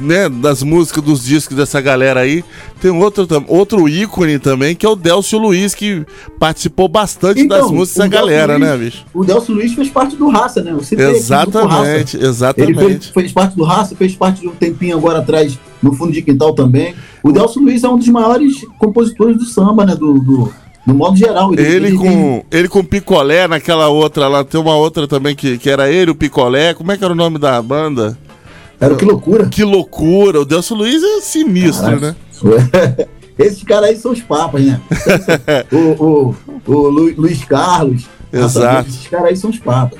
né, das músicas dos discos dessa galera aí, tem outro, outro ícone também, que é o Delcio Luiz, que participou bastante das músicas Então, da galera, né, Luiz- bicho? O Delcio Luiz fez parte do Raça, né? Do Exatamente, Raça. exatamente. Ele fez, fez parte do Raça, fez parte de um tempinho agora atrás no Fundo de Quintal também. O Delcio Luiz é um dos maiores compositores do samba, né? Do, do, do modo geral. Ele, com, ele com picolé naquela outra lá, tem uma outra também que, que era ele, o picolé. Como é que era o nome da banda? Era o Que Loucura. Que loucura. O Delcio Luiz é sinistro, Caraca. né? Esses caras aí são os papas, né? o, o, o Lu- Luiz Carlos. Exato. Esses caras aí são os papas.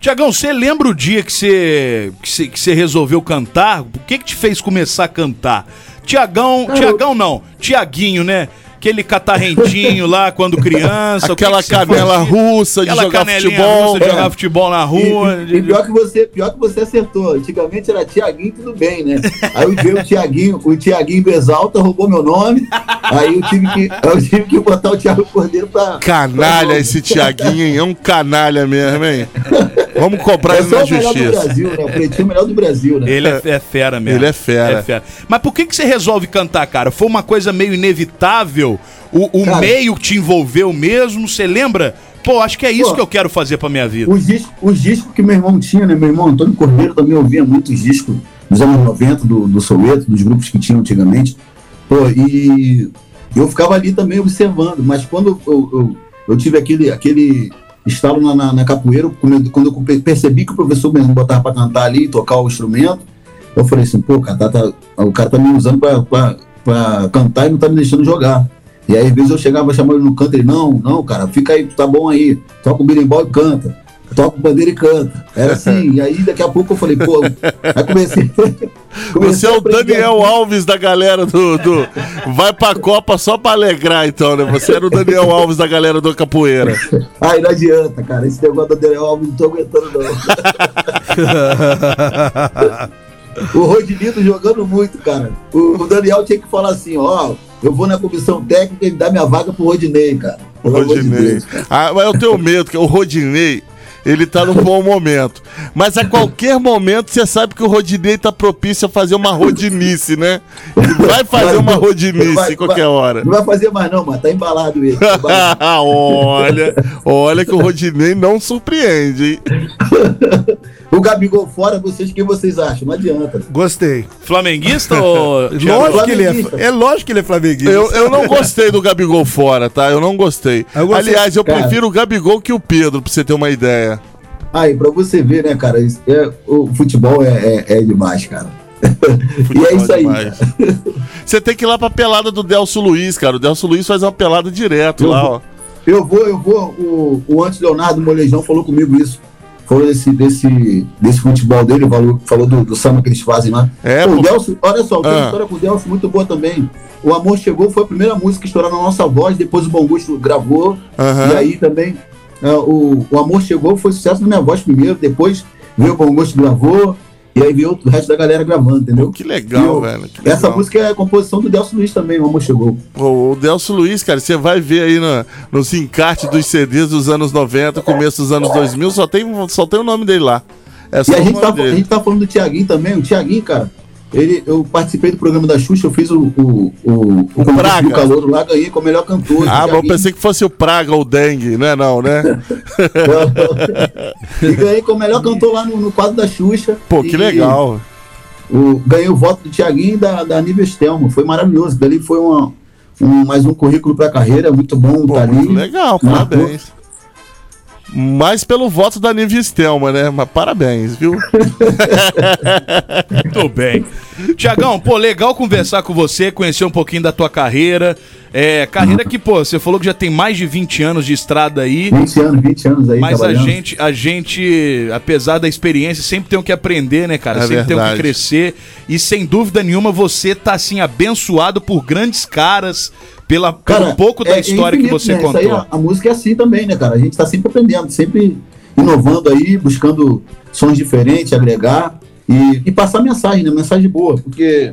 Tiagão, você lembra o dia que você, que você, que você resolveu cantar? O que que te fez começar a cantar? Tiagão, Tiagão não, Tiaguinho, né? Aquele catarrentinho lá quando criança. que Aquela que você canela fazia? russa de Aquela jogar futebol. russa de É. jogar futebol na rua. E, e pior, que você, pior que você acertou. Antigamente era Tiaguinho, tudo bem, né? Aí veio o Tiaguinho, o Tiaguinho do Exalta roubou meu nome. Aí eu tive que, eu tive que botar o Thiago Cordeiro pra. Canalha esse Tiaguinho, hein? É um canalha mesmo, hein? Vamos cobrar É ele só na o melhor do justiça. Brasil, né? O pretinho é o melhor do Brasil, né? Ele é, é fera mesmo. Ele é fera. Mas por que, que você resolve cantar, cara? Foi uma coisa meio inevitável? O, o Cara- meio te envolveu mesmo? Você lembra? Pô, acho que é isso Pô, que eu quero fazer pra minha vida. Os discos, os discos que meu irmão tinha, né? Meu irmão Antônio Cordeiro também ouvia muitos discos dos anos 90, do, do Soweto, dos grupos que tinham antigamente. Pô, e eu ficava ali também observando, mas quando eu, eu, eu tive aquele, aquele estalo na, na, na capoeira, quando eu- percebi que o professor mesmo botava pra cantar ali e tocar o instrumento, eu falei assim, pô, cara, tá- tá- o cara tá me usando pra, pra, pra cantar e não tá me deixando jogar. E aí, às vezes, eu chegava chamando ele no canto, ele, não, não, cara, fica aí, tá bom aí, toca o berimbau e canta, toca o bandeira e canta. Era assim, e aí daqui a pouco eu falei, pô, aí comecei. Você é o Daniel Alves da galera do, do- Vai pra Copa só pra alegrar, então, né? Você era o Daniel Alves da galera do Capoeira. Ai, não adianta, cara, esse negócio do Daniel Alves não tô aguentando, não. o Rodinito jogando muito, cara. O, Daniel tinha que falar assim, ó, eu vou na comissão técnica e dar minha vaga pro Rodinei, cara. O Pelo amor de Rodinei. Deus, cara. Ah, mas eu tenho medo, que o Rodinei, ele tá num bom momento. Mas a qualquer momento você sabe que o Rodinei tá propício a fazer uma rodinice, né? Ele vai fazer uma rodinice Vai- em qualquer vai- hora. Não vai fazer mais não, mano, tá embalado ele. tá embalado. olha, olha que o Rodinei não surpreende, hein? O Gabigol fora, vocês, o que vocês acham? Não adianta. Gostei. Flamenguista ou. Lógico que ele é, é lógico que ele é flamenguista. Eu, eu não gostei do Gabigol fora, tá? Eu não gostei. Eu gostei. Aliás, eu Cara. prefiro o Gabigol que o Pedro, pra você ter uma ideia. Aí, pra você ver, né, cara? isso é- o futebol é, é- é demais, cara. e é isso aí. Você tem que ir lá pra pelada do Delcio Luiz, cara. O Delcio Luiz faz uma pelada direto Eu lá, vou. ó. Eu vou, eu vou. O, o antes Leonardo Molejão falou comigo isso. Falou desse, desse, desse futebol dele, falou, falou do, do samba que eles fazem lá. É, Pô, o Delcio, olha só, tem Ah. uma história com o Delcio muito boa também. O Amor Chegou foi a primeira música que estourou na nossa voz, depois o Bom Gosto gravou. Aham. E aí também ah, o, o Amor Chegou foi sucesso na minha voz primeiro, depois veio o Bom Gosto gravou, e aí veio o resto da galera gravando, entendeu? Que legal, eu- velho. que Essa legal. música é a composição do Delcio Luiz também, o Amor Chegou. O, o Delcio Luiz, cara, você vai ver aí no, nos encartes dos CDs dos anos 90, começo dos anos 2000, só tem, só tem o nome dele lá. É E a gente, tá, a gente tá falando do Tiaguinho também. O Tiaguinho, cara, ele, eu participei do programa da Xuxa, eu fiz o, o, o, o Praga. do calor lá, ganhei como melhor cantor. Ah, mas eu pensei que fosse o Praga ou o Dengue, não é não, né? e ganhei como melhor cantor lá no, no quadro da Xuxa. Pô, que legal. O, ganhei o voto do Tiaguinho e da, da Nível Stelma. Foi maravilhoso. Dali foi uma, um, mais um currículo pra carreira, muito bom Pô, tá ali. legal, Marcou. parabéns. Mais pelo voto da Nívia Stelma, né? Mas parabéns, viu? Muito bem. Tiagão, pô, legal conversar com você, conhecer um pouquinho da tua carreira. É, carreira que, pô, você falou que já tem mais de 20 anos de estrada aí. 20 anos, 20 anos aí. Mas a gente, a gente, apesar da experiência, sempre tem o que aprender, né, cara? É sempre tem o que verdade. crescer. E sem dúvida nenhuma, você tá assim, abençoado por grandes caras, pela, pelo Cara, pouco da é- é história que infinito, você né? Isso contou. aí, a, a música é assim também, né, cara? A gente tá sempre aprendendo, sempre inovando aí, buscando sons diferentes, agregar e, e passar mensagem, né? Mensagem boa, porque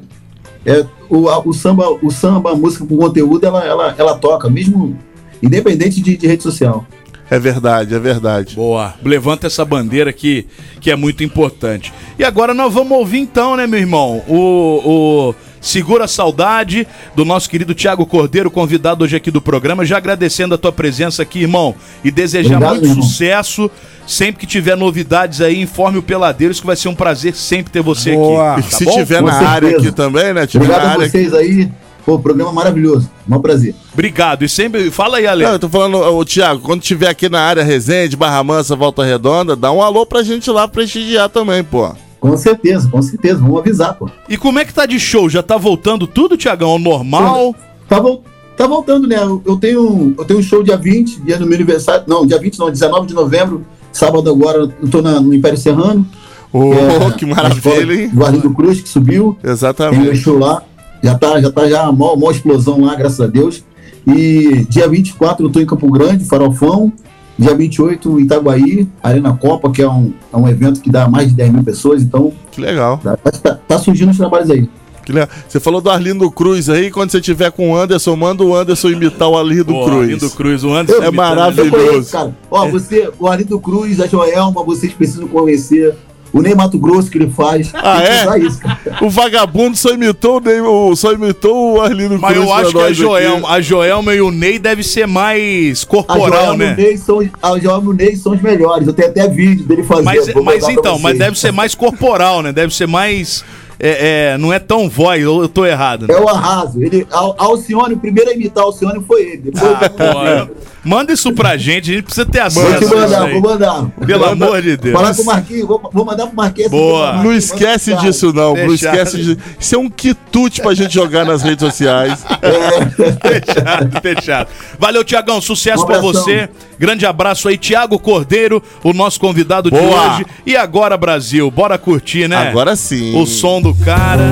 é, o, a- o samba, o samba, a música com conteúdo, ela, ela, ela toca, mesmo independente de, de rede social. É verdade, é verdade. Boa. Levanta essa bandeira que, que é muito importante. E agora nós vamos ouvir então, né, meu irmão? O, o Segura a Saudade do nosso querido Tiago Cordeiro, convidado hoje aqui do programa. Já agradecendo a tua presença aqui, irmão. E desejar Obrigado, muito irmão. sucesso. Sempre que tiver novidades aí, informe o Peladeiros que vai ser um prazer sempre ter você Boa. aqui. E Tá se bom? tiver Com na área certeza. aqui também, né? Tiver Obrigado na a área vocês aí. Pô, programa maravilhoso. Um prazer. Obrigado. E sempre. Fala aí, Ale. Não, eu tô falando, ô Thiago, quando tiver aqui na área Resende, Barra Mansa, Volta Redonda, dá um alô pra gente lá prestigiar também, pô. Com certeza, com certeza. Vamos avisar, pô. E como é que tá de show? Já tá voltando tudo, Tiagão? Ao normal? Tá, vol- tá voltando, né? Eu, tenho, eu tenho um show dia 20, dia do meu aniversário. Não, dia 20 não, 19 de novembro. Sábado agora, eu tô na- no Império Serrano. Ô, é que maravilha, hein? Arlindo Cruz, que subiu. Tem Exatamente. show lá. Já tá, já tá já mó, mó explosão lá, graças a Deus. E dia 24 eu tô em Campo Grande, Farofão. Dia 28 em Itaguaí, Arena Copa, que é um, é um evento que dá mais de 10 mil pessoas. Então, Que legal. tá, tá- tá surgindo os trabalhos aí. Que legal. Você falou do Arlindo Cruz aí, quando você tiver com o Anderson, manda o Anderson imitar o Arlindo Pô, Cruz. Arlindo Cruz, o Anderson. É maravilhoso. Conheço, cara. Ó, você, o Arlindo Cruz, a Joelma, vocês precisam conhecer. O Ney Mato Grosso que ele faz. Ah, é? isso. O vagabundo só imitou o, Ney- o- só imitou o Arlindo Mas Cruz. eu acho que a. Joelma, a Joelma e o Ney devem ser mais A corporal, e né? Ney são, a Joelma e o Ney são os melhores. Eu tenho até vídeo dele fazendo. Mas, mas então, mas deve ser mais corporal, né? Deve ser mais. é, é, não é tão voz, eu, eu tô errado. Né? É o arraso. Ele, Al- Alcione, o primeiro a imitar o Alcione foi ele. Depois Ah, pô, manda isso pra gente, a gente precisa ter acesso Vou te mandar, vou mandar. Pelo amor de Deus. Falar com o Marquinhos, vou, vou mandar pro Marquinhos. Boa. Marquinhos, Não esquece manda- disso, não. Não Fechado. esquece disso. Isso é um quitute pra gente jogar nas redes sociais. Fechado, fechado. Valeu, Tiagão. Sucesso Um pra você. Grande abraço aí, Tiago Cordeiro, o nosso convidado de Boa. hoje. E agora, Brasil, bora curtir, né? Agora sim. O som do cara,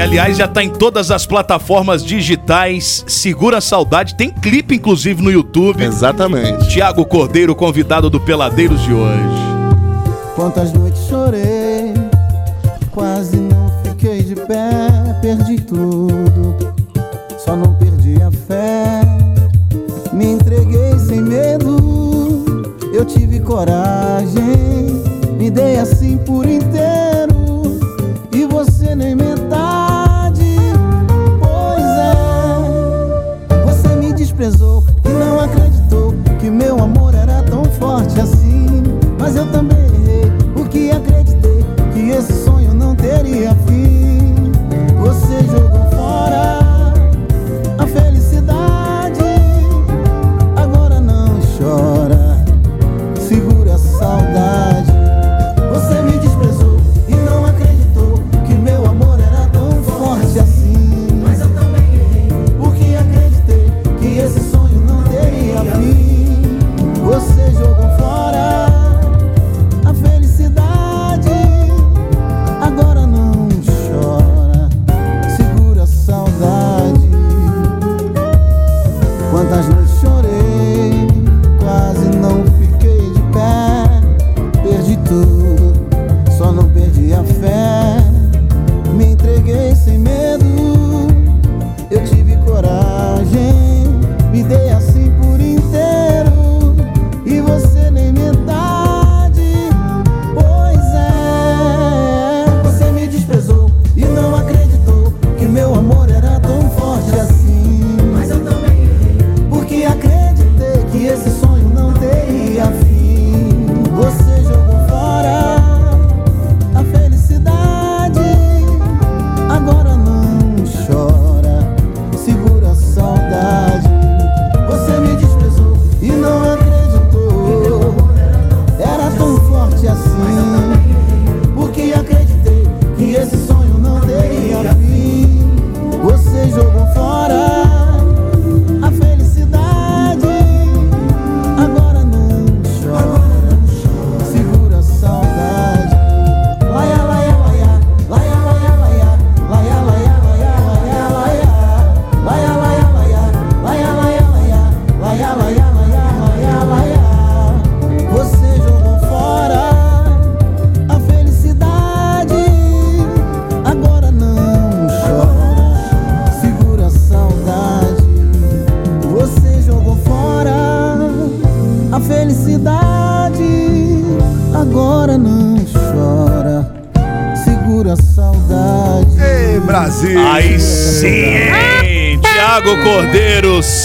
que aliás já tá em todas as plataformas digitais. Segura a saudade. Tem clipe, inclusive, no YouTube. Exatamente. Tiago Cordeiro, convidado do Peladeiros de hoje. Quantas noites chorei, quase não fiquei de pé, perdi tudo, só não perdi a fé. Me entreguei sem medo, eu tive coragem, me dei assim por inteiro,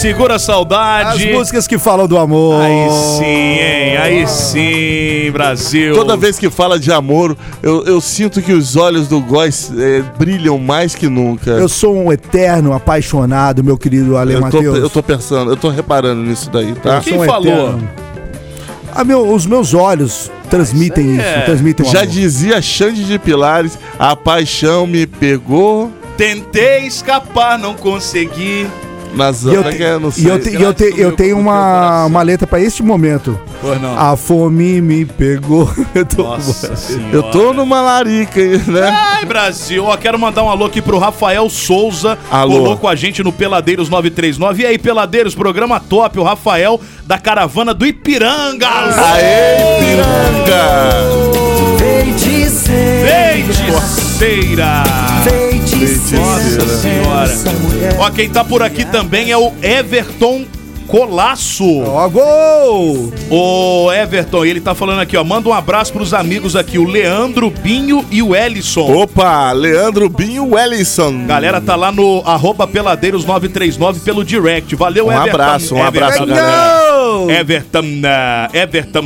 segura a saudade. As músicas que falam do amor. Aí sim, hein? Aí sim, Brasil. Toda vez que fala de amor, eu, eu sinto que os olhos do Góis eh, brilham mais que nunca. Eu sou um eterno apaixonado, meu querido Ale eu, tô, Matheus. eu tô pensando, eu tô reparando nisso daí, tá? Eu sou um eterno. Ah, meu, os meus olhos transmitem isso, É, transmitem o Já amor. dizia Xande de Pilares, a paixão me pegou Tentei escapar, não consegui. Nas E eu, te- que é? Não e sei. eu, te- e eu, te- eu tenho uma, uma letra pra este momento. Pois não. A fome me pegou. Eu tô- Nossa. Eu tô numa larica, aí, né? Ai, Brasil. Ó, quero mandar um alô aqui pro Rafael Souza. Alô. Colou com a gente no Peladeiros 939. E aí, Peladeiros, programa top. O Rafael da caravana do Ipiranga. Aê, piranga! Feiticeira. Nossa senhora. Ó, quem tá por aqui também é o Everton Colasso. Ó, gol! Ô, Everton, ele tá falando aqui, ó. Manda um abraço pros amigos aqui, o Leandro, Binho e o Ellison. Opa, Leandro Binho Wellison. Galera tá lá no arroba peladeiros939 pelo direct. Valeu, Um Everton. abraço, um abraço, Everton. galera. Everton, Everton,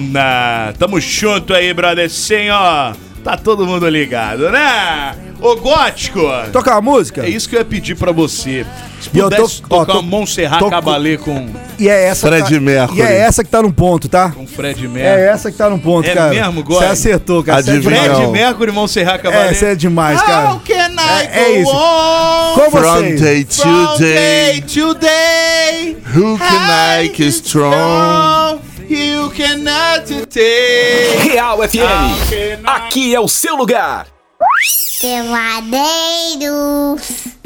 tamo junto aí, brother. Ó. Tá todo mundo ligado, né? Ô, Gótico. Toca uma música? É isso que eu ia pedir pra você. Se E eu tô- pudesse ó, tocar tô- um Montserrat tô- Cabalé com, E é essa Fred que tá, Mercury. E é essa que tá no ponto, tá? com Fred Mercury. É essa que tá no ponto, É cara. mesmo, Você Góis? acertou, cara. Você é Adivinha. Fred Mercury e Montserrat Cabalé. É, você é demais, cara. How can I É- é go isso. on Com From vocês. day to from day day, to day? who can I get strong? You cannot take. Real FM. Aqui é o seu lugar. Peladeiros.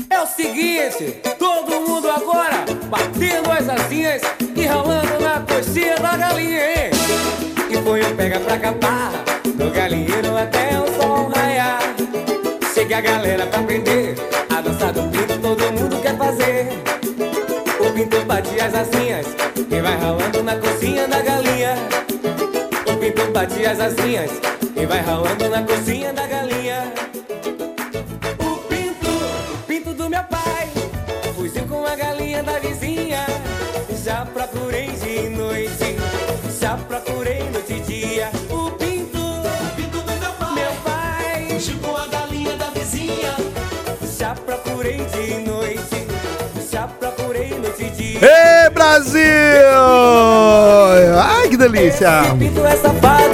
É o seguinte, todo mundo agora batendo as asinhas e ralando na coxinha da galinha, hein? E foi um pega pra capar, do galinheiro até o sol raiar. Chega a galera pra aprender, a dança do pinto todo mundo quer fazer. O pinto bate as asinhas e vai ralando as asinhas e vai ralando na cozinha da galinha. O pinto, o pinto do meu pai, fugiu com a galinha da vizinha. Já procurei de noite, já procurei noite e dia. O pinto, o pinto do meu pai, meu pai fugiu com a galinha da vizinha. Já procurei de noite. Brasil! Ai, que delícia!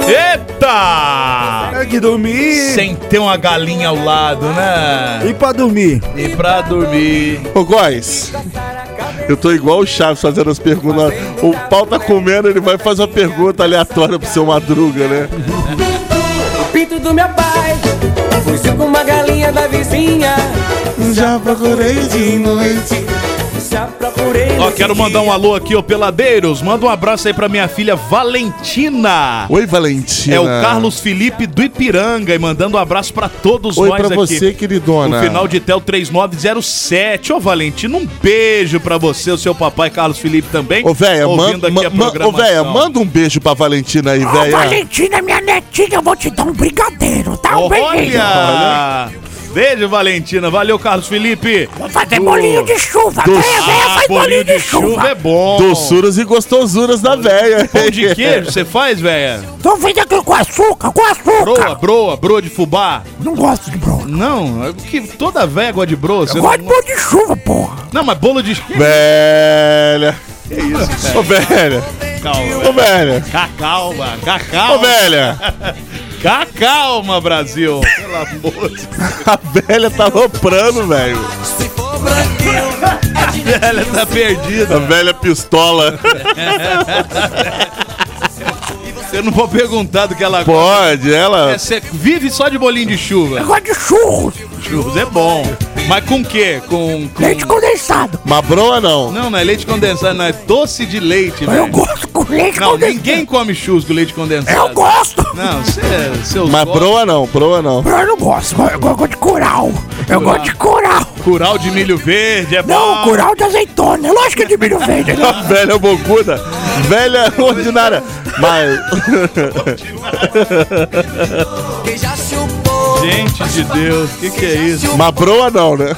Eita! É que dormir. Sem ter uma galinha ao lado, né? E pra dormir? E pra dormir. Ô, Góis, eu tô igual o Chaves fazendo as perguntas. O pau tá comendo, ele vai fazer uma pergunta aleatória pro seu Madruga, né? O pinto do meu pai fugiu com uma galinha da vizinha. Já procurei de noite. Ó, quero mandar um alô aqui, ô Peladeiros. Manda um abraço aí pra minha filha Valentina. Oi, Valentina. É o Carlos Felipe do Ipiranga e mandando um abraço pra todos Oi nós pra aqui. você, queridona. O final de tel 3907. Ô, Valentina, um beijo pra você, o seu papai Carlos Felipe também. Ô, véia, manda, aqui a ma- ma- ô, véia, manda um beijo pra Valentina aí, Ô, véia. Valentina, minha netinha, eu vou te dar um brigadeiro, tá? Um beijinho. Olha! Beijo, Valentina. Valeu, Carlos Felipe. Vamos fazer bolinho de chuva. do- Venha, venha, Ah, faz bolinho de chuva é bom. Doçuras e gostosuras da véia. Pão de queijo, você faz, velha? Tô vendo aqui com açúcar, com açúcar. Broa, broa, broa de fubá? Não gosto de bolo. Não, é que toda véia gosta de broa. Você Eu não... gosto de bolo de chuva, porra. não, mas bolo de... Velha. Ô, velha. Calma. Ô, velha. Calma, calma. Ô, velha. Cá, calma, Brasil. Pelo amor de Deus. A velha tá aloprando, velho. A velha tá perdida. A velha pistola. Você não pode perguntar do que ela Pode, ela. É, Você vive só de bolinho de chuva. Eu gosto de churros. Churros é bom. Mas com o quê? Com, com... Leite condensado. Mas broa não. Não, não é leite condensado, não. É doce de leite, Eu velho. gosto com leite Não, condensado. ninguém come churros com leite condensado. Eu gosto. Não, você, seus Mas gostos- broa não, broa não. Eu não gosto. Eu gosto de curau. Eu gosto de curau. Curau de milho verde é bom. Não, curau de azeitona. É lógico que é de milho verde. né? Velha bocuda. Velha ordinária. Mas. Gente de Deus, o que, que é isso? Mas broa não, né?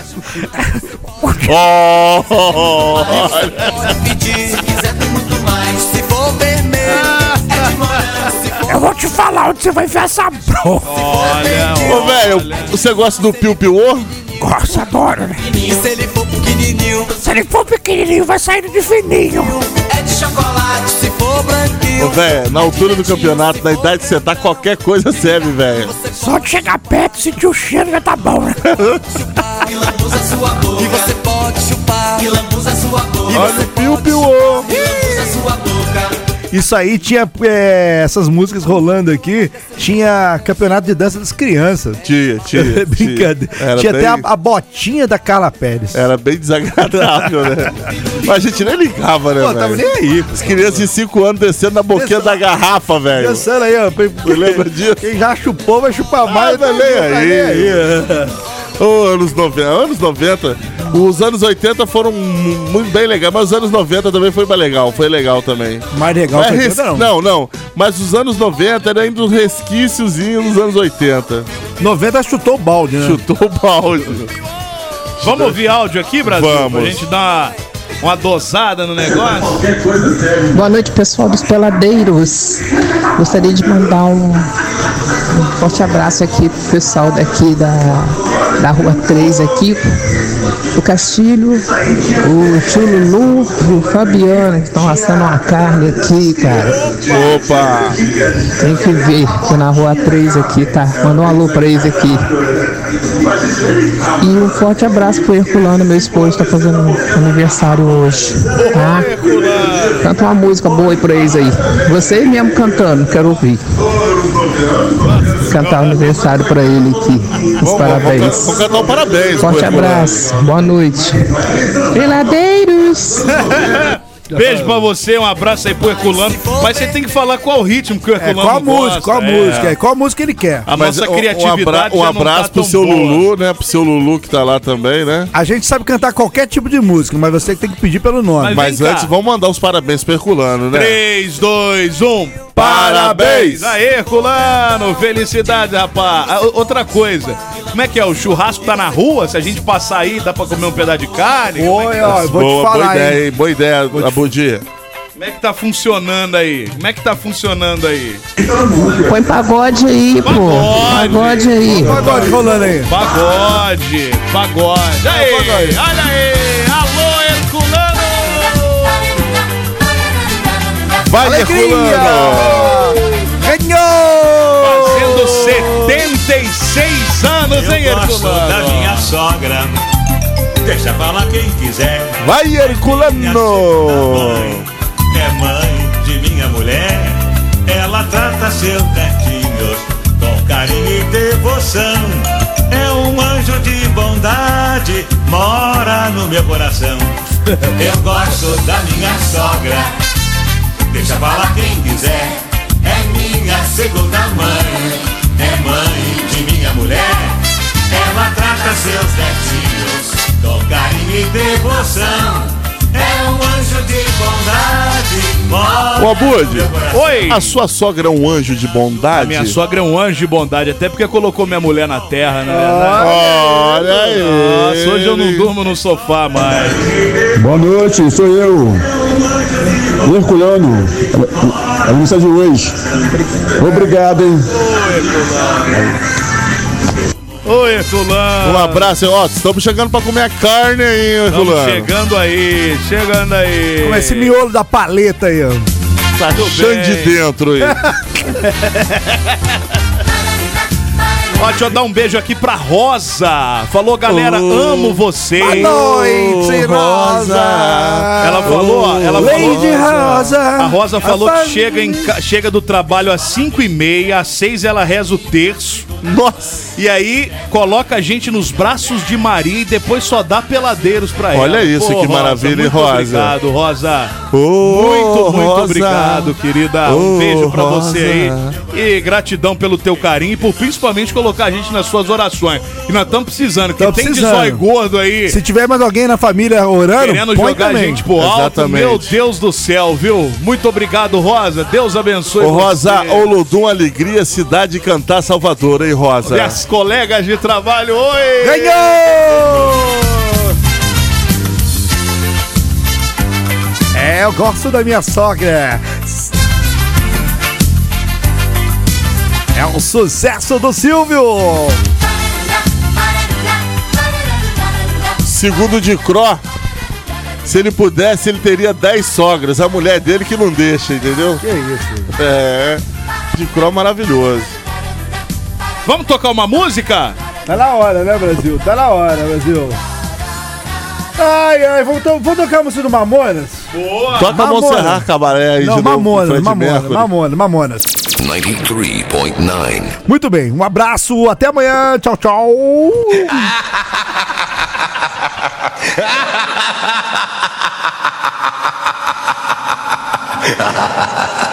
Oh! Eu vou te falar onde você vai ver essa broa. Olha, Ô, velho, você gosta do piu-piu? Gosto, adoro, né? Se ele for pequenininho. Se ele for pequenininho, vai sair de fininho. É de chocolate, se for branquinho. Ô, velho, na altura do campeonato, na idade que você tá, qualquer coisa serve, velho. Só de chegar perto, sentir o cheiro já tá bom, né? E lambuza sua boca. E você pode chupar. E lambuza sua boca. Olha o piu-piu! E lambuza sua boca. Isso aí tinha é, essas músicas rolando aqui. Tinha campeonato de dança das crianças. Tinha, tinha. Brincadeira. Tinha bem- até a, a botinha da Carla Pérez. Era bem desagradável, né? Mas a gente nem ligava, né, Pô, tava nem aí. As crianças de 5 anos descendo na boquinha da garrafa, velho. Pensando aí, ó. Lembra disso? Quem já chupou vai chupar mais. tá tá nem tá aí. nem aí. Ô, anos 90, anos 90. Os anos 80 foram mu- muito bem legais, mas os anos 90 também foi mais legal, foi legal também. Mais legal Mas que res- 80 não. não, não. Mas os anos 90 era ainda um resquíciozinho dos anos 80. 90 chutou o balde, né? Chutou o balde. Vamos ouvir áudio aqui, Brasil? Vamos. Pra gente dar uma dosada no negócio? Boa noite, pessoal dos Peladeiros. Gostaria de mandar um, um forte abraço aqui pro pessoal daqui da, da Rua 3 aqui, o Castilho, o tio Lulu e o Fabiano, que estão assando uma carne aqui, cara. Opa! Tem que ver que na Rua 3 aqui, tá? Manda um alô pra eles aqui. E um forte abraço pro Herculano, meu esposo, tá fazendo aniversário hoje. Tá? Canta uma música boa aí pra eles aí. Você mesmo cantando, quero ouvir. Cantar o aniversário pra ele aqui. Os parabéns. Vamos cantar um parabéns. Forte abraço, boa noite. Peladeiros! Beijo pra você, um abraço aí pro Herculano. Mas você tem que falar qual ritmo que o É, Herculano qual gosta. música, qual É. música, é, qual música ele quer. A Mas nossa criatividade um, abra- um não abraço tá pro seu boa. Lulu, né? Pro seu Lulu que tá lá também, né? A gente sabe cantar qualquer tipo de música, mas você tem que pedir pelo nome. Mas Mas antes, vamos mandar os parabéns pro Herculano, né? 3, 2, 1. Parabéns! Aê, Herculano! Felicidade, rapaz! Ah, o- outra coisa, como é que é? O churrasco tá na rua? Se a gente passar aí, dá pra comer um pedaço de carne? É que Oi, tá? ó, vou boa, te falar, boa ideia, hein? Boa ideia, Abudia. Como Como é que tá funcionando aí? Como é que tá funcionando aí? Põe pagode aí, pô. Pagode aí. Pagode rolando aí. Pagode, pagode. Aí, pagode. olha aí. Alô, Herculano. Vai, Herculano! Ganhou! Fazendo 76 anos, hein, Eu gosto da Herculano? minha sogra. Deixa falar quem quiser. Vai, Herculano! É mãe de minha mulher. Ela trata seus netinhos com carinho e devoção. É um anjo de bondade, mora no meu coração. Eu gosto da minha sogra. Deixa falar quem quiser. É minha segunda mãe. É mãe de minha mulher. Ela trata seus netinhos com carinho e devoção. É um anjo de bondade. Mora Ô, Abud, no meu coração. Oi. a sua sogra é um anjo de bondade? A minha sogra é um anjo de bondade, até porque colocou minha mulher na terra, na verdade. Olha aí! Nossa, hoje eu não durmo no sofá mais. Boa noite, sou eu. Herculano, a mensagem hoje. Obrigado, hein? Oi, Herculano. Um abraço, ó, estamos chegando pra comer a carne aí, Herculano. chegando aí, chegando aí. Com esse miolo da paleta aí, ó. Tá achando de dentro aí. Ó, deixa eu dar um beijo aqui pra Rosa. Falou, galera, Ô. amo vocês. Boa noite, Rosa. Ela falou, ó, ela falou. Lady Rosa. A Rosa falou A que chega, em chega do trabalho às 5 e meia, às 6 ela reza o terço. Nossa! E aí coloca a gente nos braços de Maria e depois só dá peladeiros pra ela. Olha isso, que maravilha, hein, muito Rosa? Obrigado, Rosa. Ô, muito, muito Rosa. obrigado, querida. Um beijo pra Rosa. você aí. E gratidão pelo teu carinho e por principalmente colocar a gente nas suas orações. E nós estamos precisando, que tem de zóio gordo aí. Se tiver mais alguém na família orando, Querendo jogar também. a gente pro alto, Exatamente. meu Deus do céu, viu? Muito obrigado, Rosa. Deus abençoe Ô, Rosa. Olodum Alegria, cidade cantar Salvador, hein, Rosa? Minhas colegas de trabalho, oi! Ganhou! É, eu gosto da minha sogra. É um sucesso do Silvio. Segundo de Cro, se ele pudesse, ele teria 10 sogras. A mulher dele que não deixa, entendeu? Que isso? É, de Cro maravilhoso. Vamos tocar uma música? Tá na hora, né, Brasil? Tá na hora, Brasil. Ai, ai, vamos, to vamos tocar a música do Mamonas? Boa! Toca Mamonas. Monserrat Cabaré aí Não, de novo. Mamonas, Fred Mamonas. Mamonas, Mamonas. 93.9. Muito bem, um abraço, até amanhã, tchau, tchau.